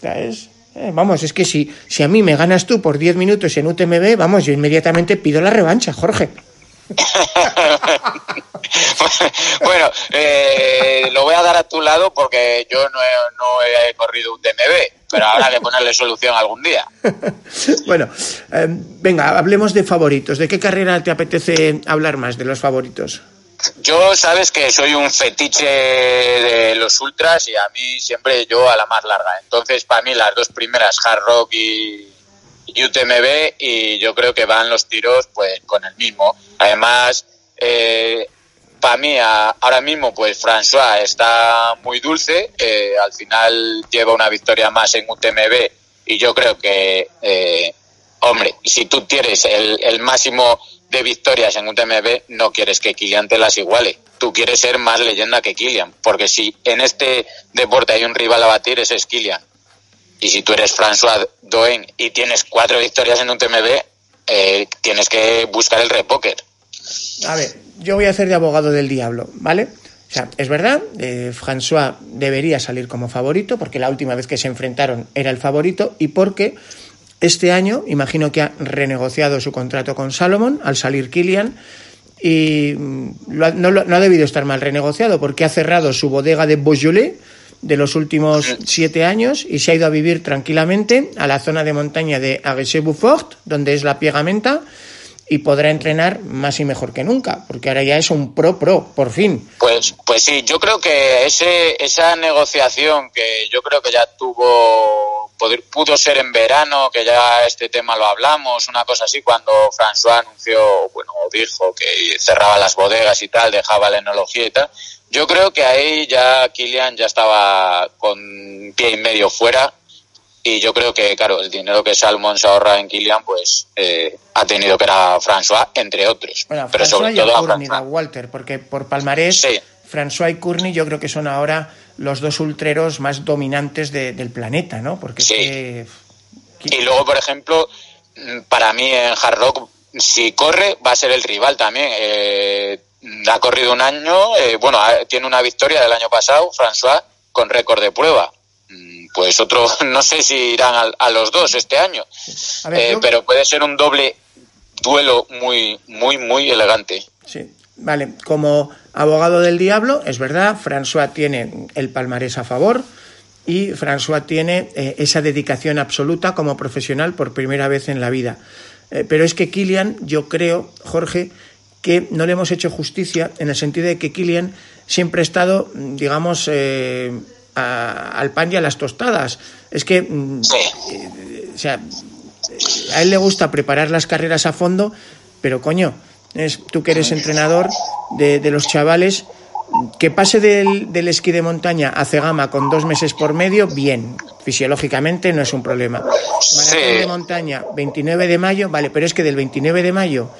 ¿Sabes? Eh, vamos, es que si, si a mí me ganas tú por 10 minutos en UTMB, vamos, yo inmediatamente pido la revancha, Jorge. bueno, eh, lo voy a dar a tu lado porque yo no he, no he corrido un TMB, pero habrá que ponerle solución algún día. bueno, eh, venga, hablemos de favoritos. ¿De qué carrera te apetece hablar más de los favoritos? Yo sabes que soy un fetiche de los ultras y a mí siempre yo a la más larga. Entonces, para mí las dos primeras, Hard Rock y, UTMB y yo creo que van los tiros pues con el mismo. Además, eh, para mí a, ahora mismo pues François está muy dulce, eh, al final lleva una victoria más en UTMB y yo creo que, eh, hombre, si tú tienes el, máximo de victorias en UTMB, no quieres que Kilian te las iguale. Tú quieres ser más leyenda que Kilian, porque si en este deporte hay un rival a batir, ese es Kilian. Y si tú eres François Doen y tienes cuatro victorias en un TMB, eh, tienes que buscar el repóker. A ver, yo voy a hacer de abogado del diablo, ¿vale? O sea, es verdad, eh, François debería salir como favorito, porque la última vez que se enfrentaron era el favorito, y porque este año, imagino que ha renegociado su contrato con Salomon al salir Kilian, y lo, no, no ha debido estar mal renegociado, porque ha cerrado su bodega de Beaujolais, de los últimos siete años y se ha ido a vivir tranquilamente a la zona de montaña de Arrecheux-Beaufort, donde es la piegamenta, y podrá entrenar más y mejor que nunca, porque ahora ya es un pro pro, por fin. Pues, pues sí, yo creo que ese, esa negociación que yo creo que ya tuvo, pudo ser en verano, que ya este tema lo hablamos, una cosa así, cuando François anunció, bueno, dijo que cerraba las bodegas y tal, dejaba la enología y tal, yo creo que ahí ya Kilian ya estaba con pie y medio fuera y yo creo que, claro, el dinero que Salmon se ahorra en Kilian, pues eh, ha tenido que ir a François, entre otros. Bueno, pero sobre todo a Courtney, a Walter, porque por palmarés, François y Courtney yo creo que son ahora los dos ultreros más dominantes del planeta, ¿no? Porque sí. Y luego, por ejemplo, para mí en Hard Rock, si corre, va a ser el rival también. Eh, ha corrido un año, eh, bueno, tiene una victoria del año pasado, François, con récord de prueba pues otro, no sé si irán a, los dos este año, eh, pero puede ser un doble duelo muy, muy, muy elegante. Sí, vale, como abogado del diablo, es verdad, François tiene el palmarés a favor y François tiene eh, esa dedicación absoluta como profesional por primera vez en la vida. Eh, pero es que Kilian, yo creo, Jorge, que no le hemos hecho justicia en el sentido de que Kilian siempre ha estado, digamos, al pan y a las tostadas. Es que, mm, eh, o sea, a él le gusta preparar las carreras a fondo, pero coño, es, tú que eres entrenador de, los chavales, que pase del, del, esquí de montaña a Cegama con dos meses por medio, bien, fisiológicamente no es un problema. Maratón de montaña, 29 de mayo, vale, pero es que del 29 de mayo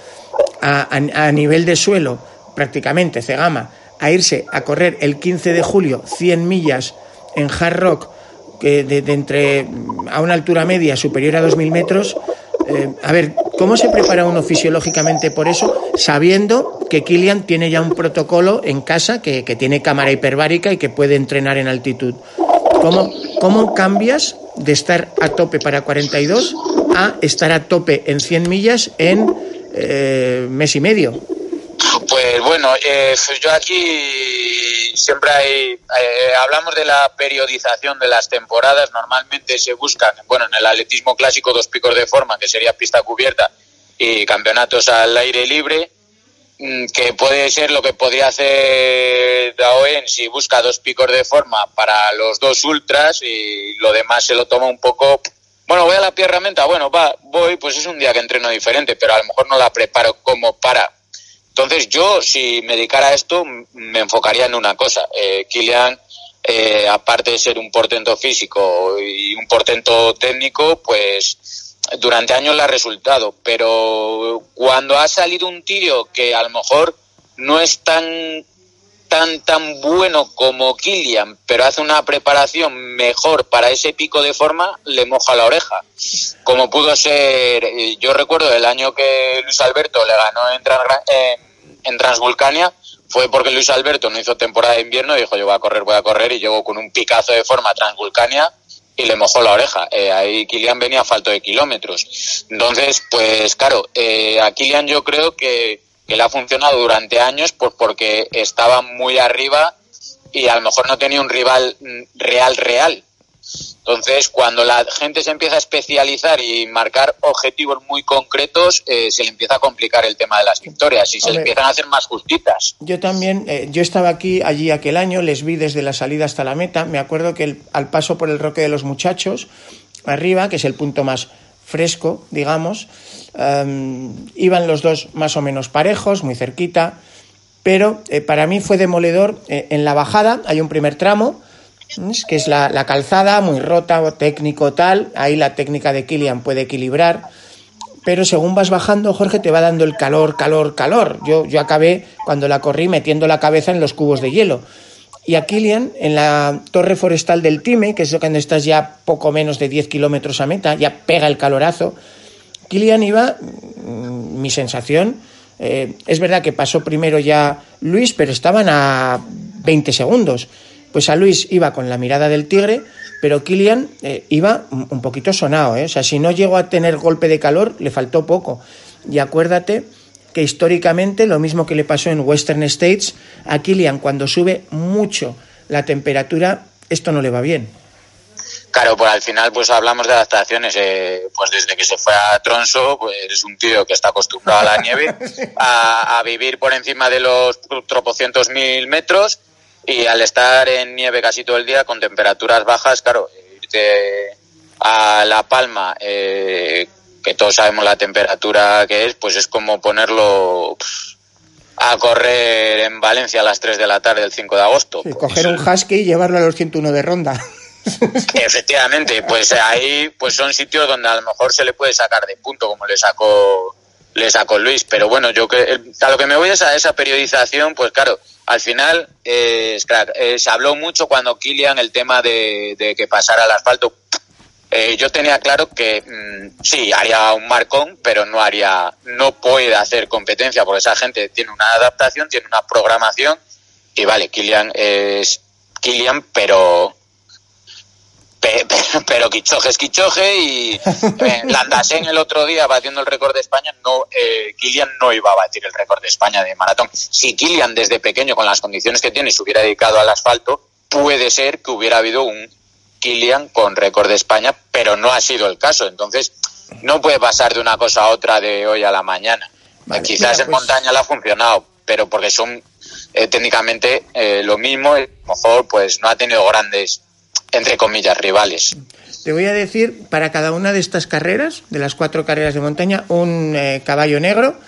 a, a nivel de suelo, prácticamente Cegama, a irse a correr el 15 de julio 100 millas en hard rock que de, entre a una altura media superior a 2.000 metros. Eh, a ver, ¿cómo se prepara uno fisiológicamente por eso, sabiendo que Kilian tiene ya un protocolo en casa, que, tiene cámara hiperbárica y que puede entrenar en altitud? ¿Cómo, ¿Cómo cambias de estar a tope para 42 a estar a tope en 100 millas en eh, mes y medio? Pues bueno, eh, yo aquí siempre hay, eh, hablamos de la periodización de las temporadas, normalmente se buscan, bueno, en el atletismo clásico dos picos de forma, que sería pista cubierta y campeonatos al aire libre, mm, que puede ser lo que podría hacer Daoen si busca dos picos de forma para los dos ultras y lo demás se lo toma un poco bueno, voy a la herramienta, bueno, va, voy, pues es un día que entreno diferente, pero a lo mejor no la preparo como para entonces yo, si me dedicara a esto, me enfocaría en una cosa. Eh, Kilian, eh, aparte de ser un portento físico y un portento técnico, pues durante años le ha resultado. Pero cuando ha salido un tío que a lo mejor no es tan tan tan bueno como Kilian, pero hace una preparación mejor para ese pico de forma, le moja la oreja. Como pudo ser, eh, yo recuerdo el año que Luis Alberto le ganó en, en Transvulcania fue porque Luis Alberto no hizo temporada de invierno y dijo yo voy a correr, voy a correr y llegó con un picazo de forma Transvulcania y le mojó la oreja. Eh, ahí Kilian venía a falto de kilómetros. Entonces, pues claro, eh, a Kilian yo creo que, que le ha funcionado durante años pues porque estaba muy arriba y a lo mejor no tenía un rival mm, real, real. Entonces, cuando la gente se empieza a especializar y marcar objetivos muy concretos, eh, se le empieza a complicar el tema de las victorias y se le empiezan a hacer más justitas. Yo también, eh, yo estaba aquí, allí aquel año, les vi desde la salida hasta la meta. Me acuerdo que al paso por el Roque de los Muchachos, arriba, que es el punto más fresco, digamos, em, iban los dos más o menos parejos, muy cerquita, pero eh, para mí fue demoledor. en la bajada hay un primer tramo que es la, calzada muy rota técnico tal, ahí la técnica de Kilian puede equilibrar, pero según vas bajando, Jorge, te va dando el calor, calor, calor. Yo, yo acabé cuando la corrí metiendo la cabeza en los cubos de hielo. Y a Kilian, en la torre forestal del Time, que es cuando estás ya poco menos de 10 kilómetros a meta, ya pega el calorazo, Kilian iba, mm, mi sensación, eh, es verdad que pasó primero ya Luis, pero estaban a 20 segundos. Pues a Luis iba con la mirada del tigre, pero Kilian eh, iba un poquito sonado, ¿eh? O sea, si no llegó a tener golpe de calor, le faltó poco. Y acuérdate que históricamente lo mismo que le pasó en Western States, a Kilian cuando sube mucho la temperatura, esto no le va bien. Claro, pues al final pues hablamos de adaptaciones. Eh, pues desde que se fue a Tronso, pues es un tío que está acostumbrado a la nieve, a, a vivir por encima de los tropocientos mil metros y al estar en nieve casi todo el día, con temperaturas bajas, claro, irte a La Palma, eh, que todos sabemos la temperatura que es, pues es como ponerlo a correr en Valencia a las 3 de la tarde el 5 de agosto. coger un husky y llevarlo a los 101 de ronda. Efectivamente, pues ahí pues son sitios donde a lo mejor se le puede sacar de punto, como le sacó le sacó Luis. Pero bueno, yo que a lo que me voy es a esa periodización, pues claro, al final eh, eh, se habló mucho cuando Kilian el tema de, que pasara al asfalto. Eh, yo tenía claro que mm, sí, haría un marcón, pero no haría, no puede hacer competencia porque esa gente tiene una adaptación, tiene una programación y vale, Kilian es Kilian, pero pero Quichoje es Quichoje y eh, Landasen el otro día batiendo el récord de España, no, eh, Kilian no iba a batir el récord de España de maratón. Si Kilian desde pequeño, con las condiciones que tiene, se hubiera dedicado al asfalto, puede ser que hubiera habido un Kilian con récord de España, pero no ha sido el caso. Entonces, no puede pasar de una cosa a otra de hoy a la mañana. Quizás en pues montaña le ha funcionado, pero porque son eh, técnicamente eh, lo mismo, a lo mejor pues no ha tenido grandes entre comillas, rivales. Te voy a decir, para cada una de estas carreras, de las cuatro carreras de montaña, un eh, caballo negro,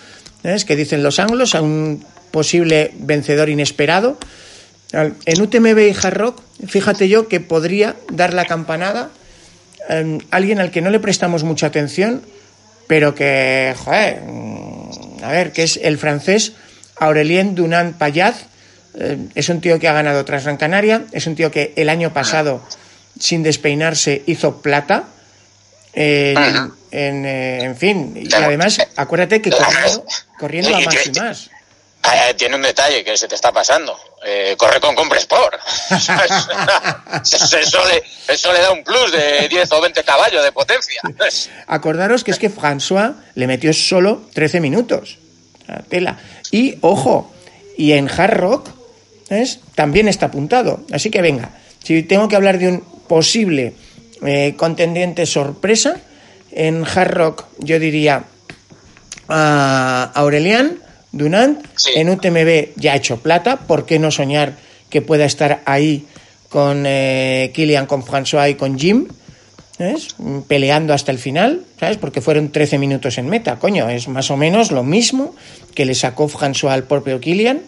es que dicen los anglos, a un posible vencedor inesperado. En UTMB y Hard Rock, fíjate yo que podría dar la campanada em, alguien al que no le prestamos mucha atención, pero que, mm, a ver, que es el francés Aurelien Dunant Payaz, eh, es un tío que ha ganado tras Gran Canaria, es un tío que el año pasado, sin despeinarse, hizo plata. Eh, en, fin, y además, acuérdate que corriendo, a más y más. Tiene un detalle que se te está pasando. Eh, corre con Compresport. eso, le, eso le da un plus de 10 o 20 caballos de potencia. Acordaros que es que François le metió solo 13 minutos. Tela. Y ojo, y en Hard Rock también está apuntado. Así que venga, si tengo que hablar de un posible eh, contendiente sorpresa, en Hard Rock yo diría a Aurelian Dunant, en UTMB ya ha hecho plata, ¿por qué no soñar que pueda estar ahí con eh, Kilian, con François y con Jim? peleando hasta el final, ¿sabes? Porque fueron 13 minutos en meta, coño, es más o menos lo mismo que le sacó François al propio Kilian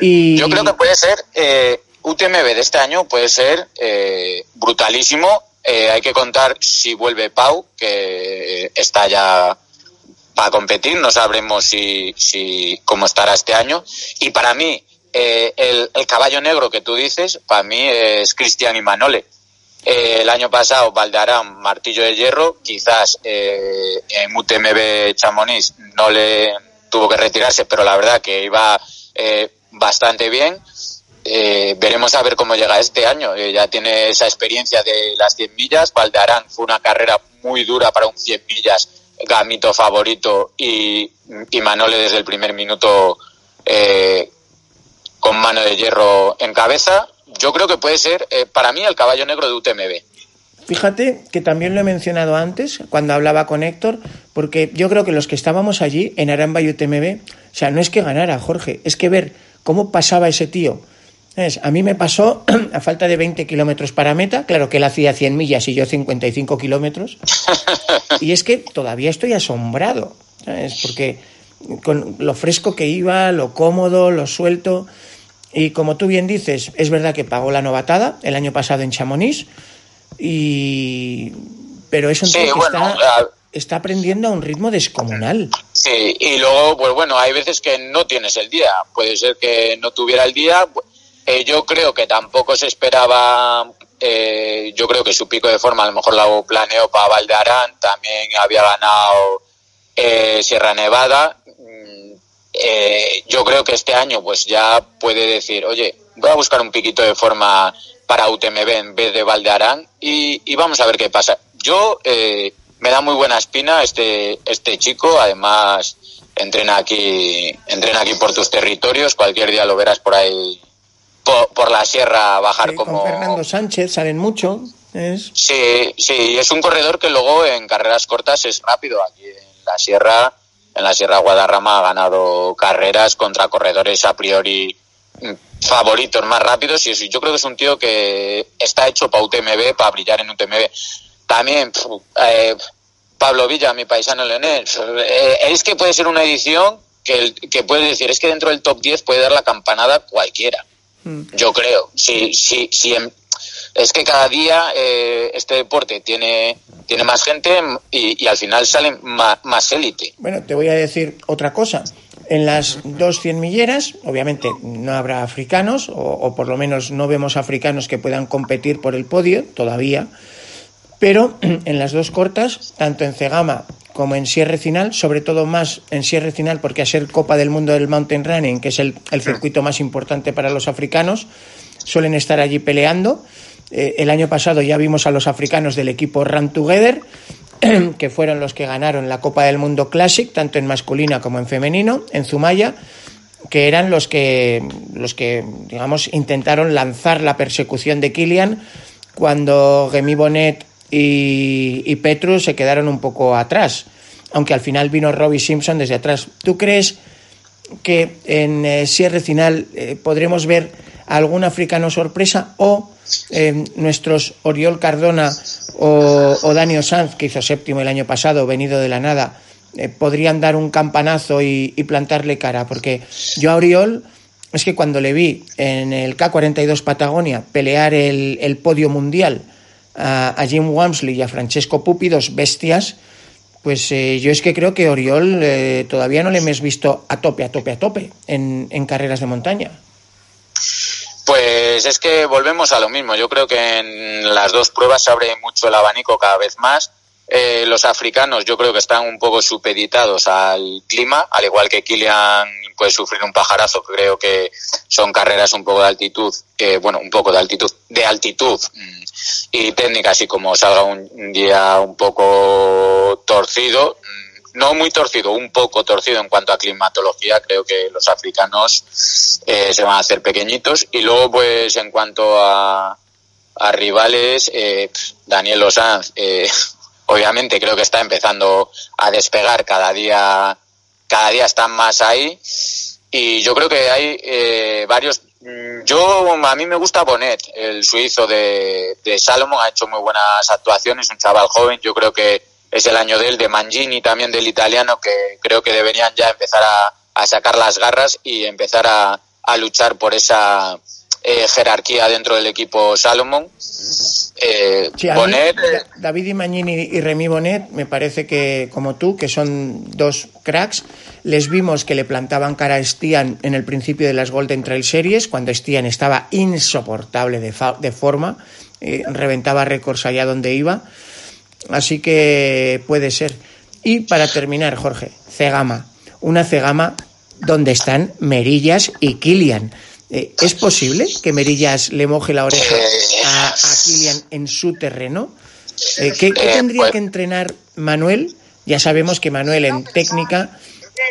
yo creo que puede ser, eh, UTMB de este año puede ser eh, brutalísimo. Eh, hay que contar si vuelve Pau, que está ya para competir. No sabremos si, si cómo estará este año. Y para mí, el, caballo negro que tú dices, para mí es Cristian Imanole. el año pasado Valdearán, martillo de hierro, quizás en UTMB Chamonix no le tuvo que retirarse, pero la verdad que iba bastante bien. Eh, veremos a ver cómo llega este año. Eh, ya tiene esa experiencia de las 100 millas. Valdearán fue una carrera muy dura para un 100 millas, Gamito favorito y, y Manole desde el primer minuto eh, con mano de hierro en cabeza. Yo creo que puede ser para mí el caballo negro de UTMB. Fíjate que también lo he mencionado antes cuando hablaba con Héctor, porque yo creo que los que estábamos allí en Aramba y UTMB, o sea, no es que ganara Jorge, es que ver ¿Cómo pasaba ese tío? A mí me pasó a falta de 20 kilómetros para meta, claro que él hacía 100 millas y yo 55 kilómetros, y es que todavía estoy asombrado, ¿sabes? Porque con lo fresco que iba, lo cómodo, lo suelto, y como tú bien dices, es verdad que pagó la novatada el año pasado en Chamonix, y... pero es un tío que está está aprendiendo a un ritmo descomunal. Sí, y luego, pues bueno, hay veces que no tienes el día. Puede ser que no tuviera el día. Eh, yo creo que tampoco se esperaba. Eh, yo creo que su pico de forma a lo mejor lo planeó para Valdearán. También había ganado eh, Sierra Nevada. Mm, yo creo que este año, pues ya puede decir, oye, voy a buscar un piquito de forma para UTMB en vez de Valdearán y, y vamos a ver qué pasa. Yo me da muy buena espina este, este chico, además entrena aquí, entrena aquí por tus territorios, cualquier día lo verás por ahí por, la sierra bajar como... Fernando Sánchez salen mucho. Sí, sí, es un corredor que luego en carreras cortas es rápido. Aquí en la sierra, en la sierra Guadarrama ha ganado carreras contra corredores a priori favoritos más rápidos y yo creo que es un tío que está hecho para UTMB, para brillar en UTMB. También eh, Pablo Villa, mi paisano leonés. Eh, es que puede ser una edición que, que puede decir, es que dentro del top 10 puede dar la campanada cualquiera. Mm. Yo creo. Si, si, si, es que cada día eh, este deporte tiene, tiene más gente y, al final salen más, élite. Bueno, te voy a decir otra cosa. En las dos cien milleras, obviamente no habrá africanos, o, o, por lo menos no vemos africanos que puedan competir por el podio todavía, pero en las dos cortas, tanto en Cegama como en Sierra Final, sobre todo más en Sierra Final porque a ser Copa del Mundo del Mountain Running, que es el, circuito más importante para los africanos, suelen estar allí peleando. Eh, el año pasado ya vimos a los africanos del equipo Run Together, que fueron los que ganaron la Copa del Mundo Classic, tanto en masculina como en femenino, en Zumaya, que eran los que, los que digamos, intentaron lanzar la persecución de Kilian cuando Gemi Bonet y, Petrus se quedaron un poco atrás, aunque al final vino Robbie Simpson desde atrás. ¿Tú crees que en eh, Sierra Final eh, podremos ver algún africano sorpresa o eh, nuestros Oriol Cardona o, Daniel Sanz, que hizo séptimo el año pasado, venido de la nada, podrían dar un campanazo y, plantarle cara? Porque yo a Oriol es que cuando le vi en el K42 Patagonia pelear el, el podio mundial, a, Jim Wamsley y a Francesco Pupi, dos bestias, pues eh, yo es que creo que Oriol eh, todavía no le hemos visto a tope, a tope, a tope en, en, carreras de montaña. Pues es que volvemos a lo mismo. Yo creo que en las dos pruebas se abre mucho el abanico cada vez más. Eh, los africanos yo creo que están un poco supeditados al clima, al igual que Kilian puede sufrir un pajarazo, creo que son carreras un poco de altitud, bueno, un poco de altitud, de altitud mm, y técnica, así como salga un día un poco torcido, mm, no muy torcido, un poco torcido en cuanto a climatología, creo que los africanos eh, se van a hacer pequeñitos. Y luego, pues, en cuanto a, a rivales, eh, Daniel Osanz, eh, obviamente creo que está empezando a despegar cada día, cada día están más ahí. Y yo creo que hay eh, varios Mm, yo, a mí me gusta Bonet, el suizo de, de Salomon, ha hecho muy buenas actuaciones, un chaval joven, yo creo que es el año de él, de Mangini también del italiano, que creo que deberían ya empezar a, a sacar las garras y empezar a, a luchar por esa eh, jerarquía dentro del equipo Salomon. Eh, Bonet, eh, David Imagnini y Remy Bonet, me parece que, como tú, que son dos cracks, les vimos que le plantaban cara a Stian en el principio de las Golden Trail Series, cuando Stian estaba insoportable de, de forma, eh, reventaba récords allá donde iba. Así que puede ser. Y para terminar, Jorge, Cegama. Una Cegama donde están Merillas y Kilian. Eh, ¿Es posible que Merillas le moje la oreja a, a Kilian en su terreno? Eh, ¿Qué, ¿qué tendría pues que entrenar Manuel? Ya sabemos que Manuel en técnica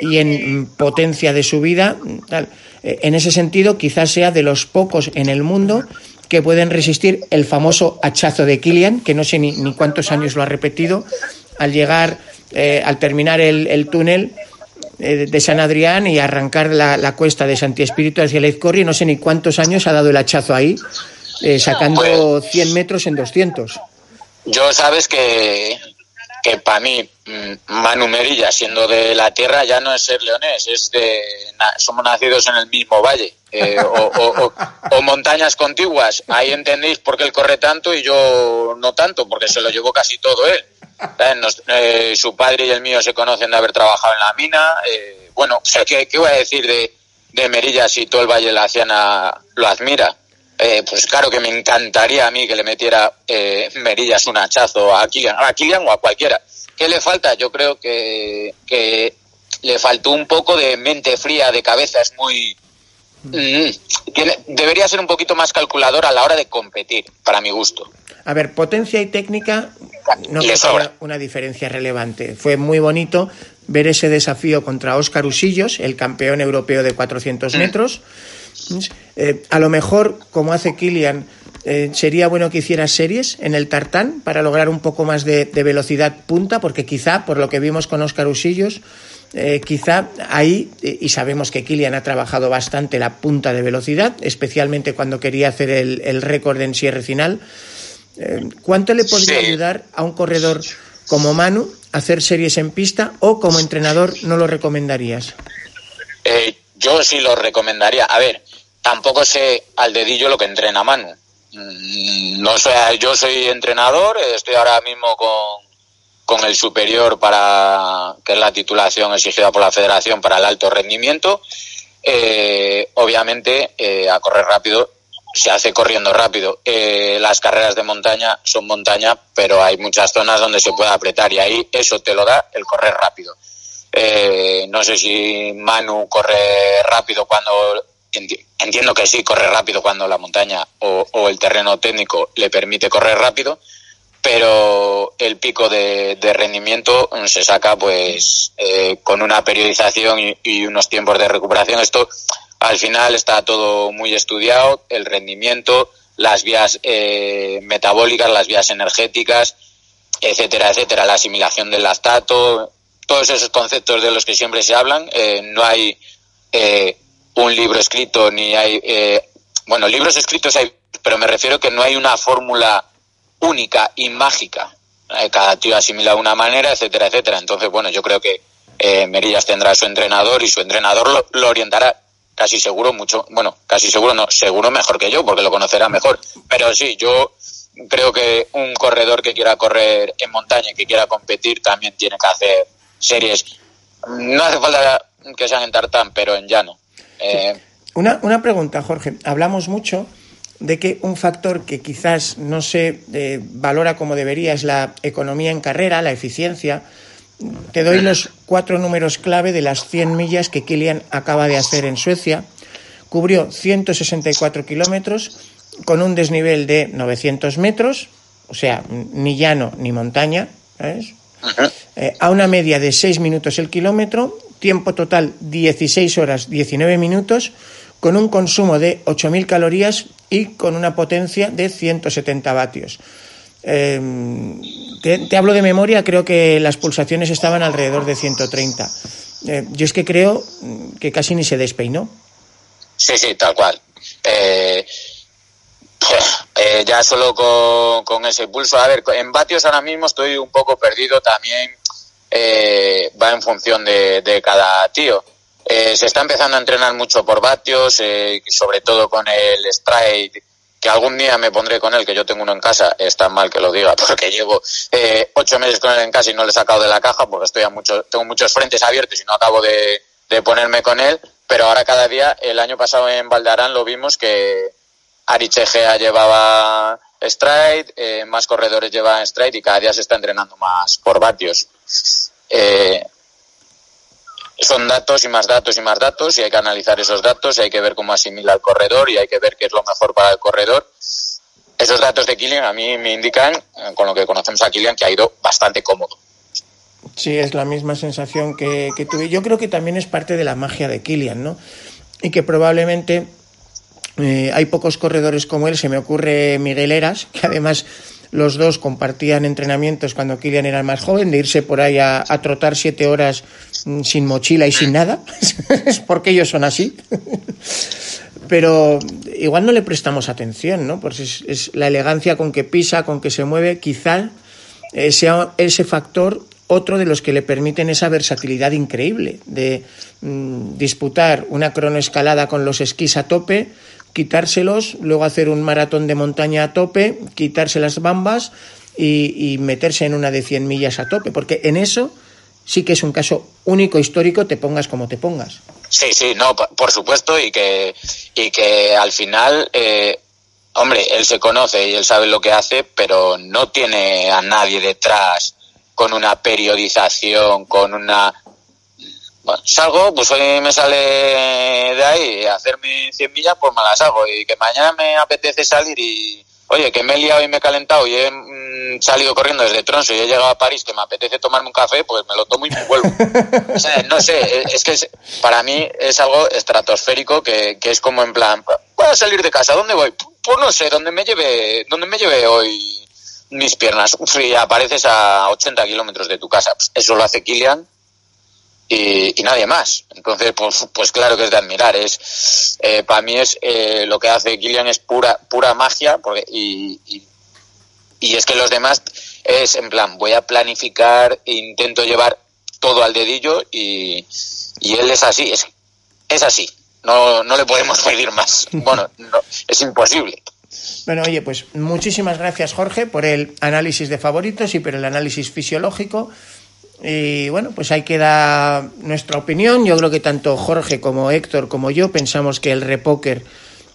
y en potencia de su vida, tal, eh, en ese sentido quizás sea de los pocos en el mundo que pueden resistir el famoso hachazo de Kilian, que no sé ni, ni cuántos años lo ha repetido, al llegar, eh, al terminar el, el túnel, eh, de San Adrián y arrancar la, la cuesta de Santi Espíritu hacia Leizcorri. No sé ni cuántos años ha dado el hachazo ahí, eh, sacando 100 metros en 200. Yo sabes que, que para mí mm, Manu Merilla, siendo de la tierra, ya no es ser leonés, es de somos nacidos en el mismo valle eh, o, o, o, montañas contiguas. Ahí entendéis por qué él corre tanto y yo no tanto, porque se lo llevó casi todo él. Eh, su padre y el mío se conocen de haber trabajado en la mina. Eh, bueno, ¿qué, ¿qué, voy a decir de, de Merilla si todo el Valle Laciana lo admira? Eh, pues claro que me encantaría a mí que le metiera eh, Merillas un hachazo a Kilian, a Kilian o a cualquiera. ¿Qué le falta? Yo creo que, que le faltó un poco de mente fría, de cabeza. Es muy, Mm, debería ser un poquito más calculador a la hora de competir, para mi gusto. A ver, potencia y técnica no es una diferencia relevante. Fue muy bonito ver ese desafío contra Óscar Usillos, el campeón europeo de 400 mm. metros. Eh, a lo mejor, como hace Kilian, eh, sería bueno que hiciera series en el tartán para lograr un poco más de, de velocidad punta, porque quizá, por lo que vimos con Óscar Usillos, eh, quizá ahí, y sabemos que Kilian ha trabajado bastante la punta de velocidad, especialmente cuando quería hacer el, el récord en cierre final. Eh, ¿Cuánto le podría sí. ayudar a un corredor como Manu a hacer series en pista o como entrenador no lo recomendarías? Eh, yo sí lo recomendaría. A ver, tampoco sé al dedillo lo que entrena Manu. mm, no sé, yo soy entrenador, estoy ahora mismo con, con el superior para, que es la titulación exigida por la federación para el alto rendimiento. Eh, obviamente, eh, a correr rápido se hace corriendo rápido. Eh, las carreras de montaña son montaña, pero hay muchas zonas donde se puede apretar y ahí eso te lo da el correr rápido. Eh, no sé si Manu corre rápido cuando entiendo que sí, corre rápido cuando la montaña o, el terreno técnico le permite correr rápido, pero el pico de, rendimiento se saca pues eh, con una periodización y, unos tiempos de recuperación. Esto al final está todo muy estudiado, el rendimiento, las vías eh, metabólicas, las vías energéticas, etcétera, etcétera, la asimilación del lactato, todos esos conceptos de los que siempre se hablan. Eh, no hay eh, un libro escrito ni hay, bueno, libros escritos hay, pero me refiero que no hay una fórmula única y mágica. Cada tío asimila de una manera, etcétera, etcétera. Entonces, bueno, yo creo que Merillas tendrá su entrenador y su entrenador lo orientará casi seguro mucho, bueno, casi seguro no, seguro mejor que yo, porque lo conocerá mejor. Pero sí, yo creo que un corredor que quiera correr en montaña y que quiera competir también tiene que hacer series. No hace falta que sean en tartán, pero en llano. Eh, una, una pregunta, Jorge. Hablamos mucho de que un factor que quizás no se eh, valora como debería es la economía en carrera, la eficiencia. Te doy los cuatro números clave de las 100 millas que Kilian acaba de hacer en Suecia. Cubrió 164 kilómetros con un desnivel de 900 metros, o sea, ni llano ni montaña, eh, a una media de 6 minutos el kilómetro, tiempo total 16 horas 19 minutos, con un consumo de 8.000 calorías y con una potencia de 170 vatios. Em, te, hablo de memoria, creo que las pulsaciones estaban alrededor de 130. Eh, yo es que creo que casi ni se despeinó. Sí, sí, tal cual. Eh, eh, ya solo con, ese pulso. A ver, en vatios ahora mismo estoy un poco perdido también. va en función de, de cada tío. se está empezando a entrenar mucho por vatios, sobre todo con el stride que algún día me pondré con él, que yo tengo uno en casa, es tan mal que lo diga, porque llevo eh, ocho meses con él en casa y no le he sacado de la caja, porque estoy a mucho, tengo muchos frentes abiertos y no acabo de, ponerme con él, pero ahora cada día, el año pasado en Valdarán lo vimos que Arichegea llevaba stride, eh, más corredores llevan stride y cada día se está entrenando más por vatios. Eh, son datos y más datos y más datos y hay que analizar esos datos y hay que ver cómo asimila el corredor y hay que ver qué es lo mejor para el corredor. Esos datos de Kilian a mí me indican, eh, con lo que conocemos a Kilian, que ha ido bastante cómodo. Sí, es la misma sensación que, tuve. Yo creo que también es parte de la magia de Kilian, ¿no? Y que probablemente eh, hay pocos corredores como él. Se me ocurre Miguel Eras, que además los dos compartían entrenamientos cuando Kilian era más joven, de irse por ahí a, trotar siete horas sin mochila y sin nada. es porque ellos son así. Pero igual no le prestamos atención, ¿no? Pues es, la elegancia con que pisa, con que se mueve, quizá eh, sea ese factor otro de los que le permiten esa versatilidad increíble de mm, disputar una cronoescalada con los esquís a tope, quitárselos, luego hacer un maratón de montaña a tope, quitarse las bambas y, meterse en una de 100 millas a tope, porque en eso sí que es un caso único histórico, te pongas como te pongas. Sí, sí, no, por supuesto, y que, y que al final, eh, hombre, él se conoce y él sabe lo que hace, pero no tiene a nadie detrás con una periodización, con una salgo, pues hoy me sale de ahí hacerme 100 millas, pues me las hago. Y que mañana me apetece salir y, oye, que me he liado y me he calentado y he mm, salido corriendo desde Tronso y he llegado a París, que me apetece tomarme un café, pues me lo tomo y me vuelvo. o sea, no sé, es que para mí es algo estratosférico que, que es como en plan, voy a salir de casa, ¿dónde voy? Pues no sé, ¿dónde me lleve, dónde me lleve hoy mis piernas? Uf, y apareces a 80 kilómetros de tu casa. Pues eso lo hace Kilian y, nadie más. Entonces, pues, pues claro que es de admirar. Es, eh, para mí es eh, lo que hace Kilian es pura, pura magia porque, y, y, es que los demás es en plan, voy a planificar, intento llevar todo al dedillo y, y él es así, es, es así. No, no le podemos pedir más. Bueno, no, es imposible. Bueno, oye, pues muchísimas gracias, Jorge, por el análisis de favoritos y por el análisis fisiológico. Y bueno, pues ahí queda nuestra opinión. Yo creo que tanto Jorge como Héctor como yo pensamos que el repóker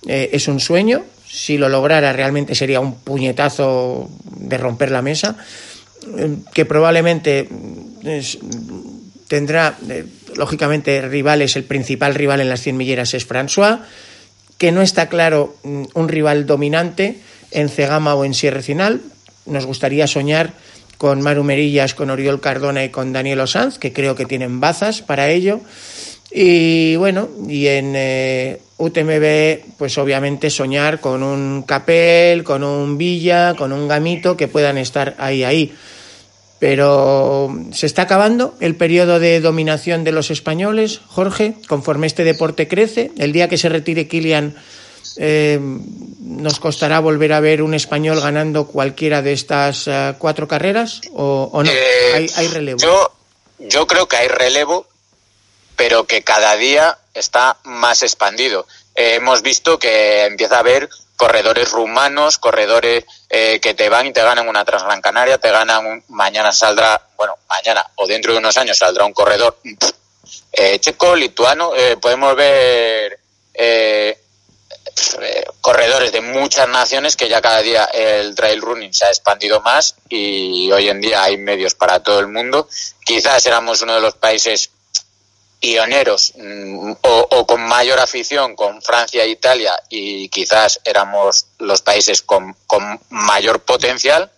eh, es un sueño. Si lo lograra, realmente sería un puñetazo de romper la mesa. Eh, que probablemente es, tendrá, eh, lógicamente, rivales. El principal rival en las 100 milleras es François que no está claro mm, un rival dominante en Cegama o en Sierra Final. Nos gustaría soñar con Maru Merillas, con Oriol Cardona y con Daniel Osanz, que creo que tienen bazas para ello. Y bueno, y en eh, UTMB, pues obviamente soñar con un Capel, con un Villa, con un Gamito, que puedan estar ahí, ahí. Pero se está acabando el periodo de dominación de los españoles, Jorge, conforme este deporte crece. El día que se retire Kilian, eh, nos costará volver a ver un español ganando cualquiera de estas uh, cuatro carreras o, o no. Eh, ¿Hay, ¿Hay, relevo. Yo, yo creo que hay relevo, pero que cada día está más expandido. Eh, hemos visto que empieza a haber corredores rumanos, corredores eh, que te van y te ganan una Transgran Canaria, te ganan un, mañana saldrá, bueno, mañana o dentro de unos años saldrá un corredor eh, checo, lituano, podemos ver eh, corredores de muchas naciones que ya cada día el trail running se ha expandido más y hoy en día hay medios para todo el mundo. Quizás éramos uno de los países pioneros mm, o, con mayor afición con Francia e Italia y quizás éramos los países con, mayor potencial,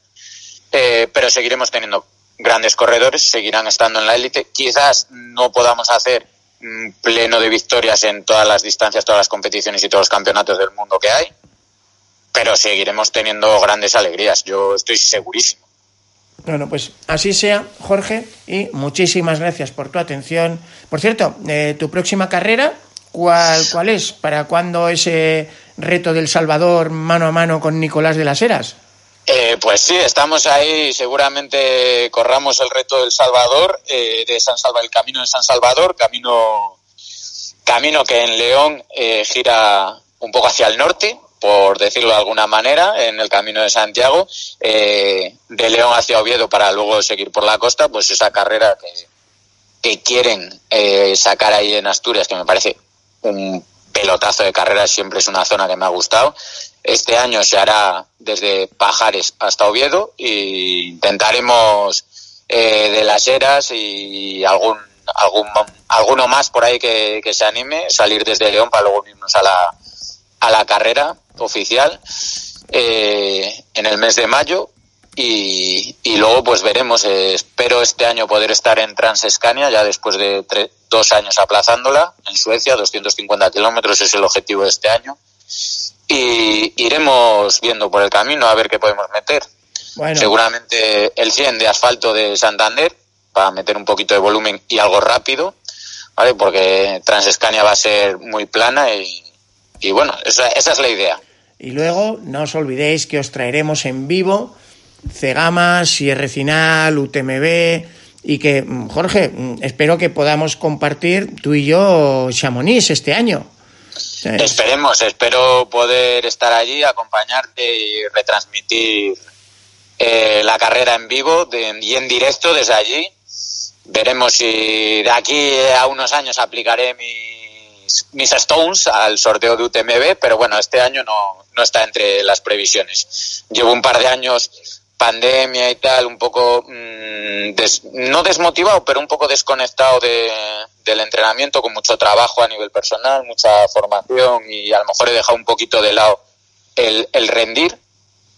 eh, pero seguiremos teniendo grandes corredores, seguirán estando en la élite. Quizás no podamos hacer pleno de victorias en todas las distancias, todas las competiciones y todos los campeonatos del mundo que hay, pero seguiremos teniendo grandes alegrías, yo estoy segurísimo. Bueno, pues así sea, Jorge, y muchísimas gracias por tu atención. Por cierto, eh, tu próxima carrera, ¿cuál, ¿cuál es? ¿Para cuándo ese reto del Salvador mano a mano con Nicolás de las Heras? Eh, pues sí, estamos ahí, seguramente corramos el reto del Salvador, eh, de San el camino de San Salvador, camino, camino que en León eh, gira un poco hacia el norte, por decirlo de alguna manera, en el camino de Santiago, eh, de León hacia Oviedo para luego seguir por la costa, pues esa carrera que, que quieren eh, sacar ahí en Asturias, que me parece un pelotazo de carrera, siempre es una zona que me ha gustado. Este año se hará desde Pajares hasta Oviedo e intentaremos eh, de las eras y algún, algún alguno más por ahí que, se anime, salir desde León para luego irnos a la, a la carrera oficial eh, en el mes de mayo y, y luego pues veremos. Eh, espero este año poder estar en Transescania ya después de tres, dos años aplazándola en Suecia 250 kilómetros es el objetivo de este año y iremos viendo por el camino a ver qué podemos meter bueno. seguramente el 100 de asfalto de Santander para meter un poquito de volumen y algo rápido vale porque Transescania va a ser muy plana y y bueno, esa, esa, es la idea. Y luego, no os olvidéis que os traeremos en vivo Cegama, Sierra Final, UTMB y que, Jorge, espero que podamos compartir tú y yo Chamonix este año. Esperemos, espero poder estar allí, acompañarte y retransmitir eh, la carrera en vivo de, y en directo desde allí. Veremos si de aquí a unos años aplicaré mi mis Stones al sorteo de UTMB, pero bueno, este año no, no está entre las previsiones. Llevo un par de años pandemia y tal, un poco mmm, des, no desmotivado, pero un poco desconectado de, del entrenamiento, con mucho trabajo a nivel personal, mucha formación y a lo mejor he dejado un poquito de lado el, el rendir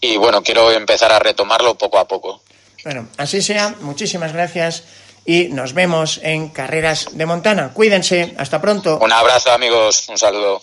y bueno, quiero empezar a retomarlo poco a poco. Bueno, así sea. Muchísimas gracias y nos vemos en Carreras de Montana. Cuídense, hasta pronto. Un abrazo amigos, un saludo.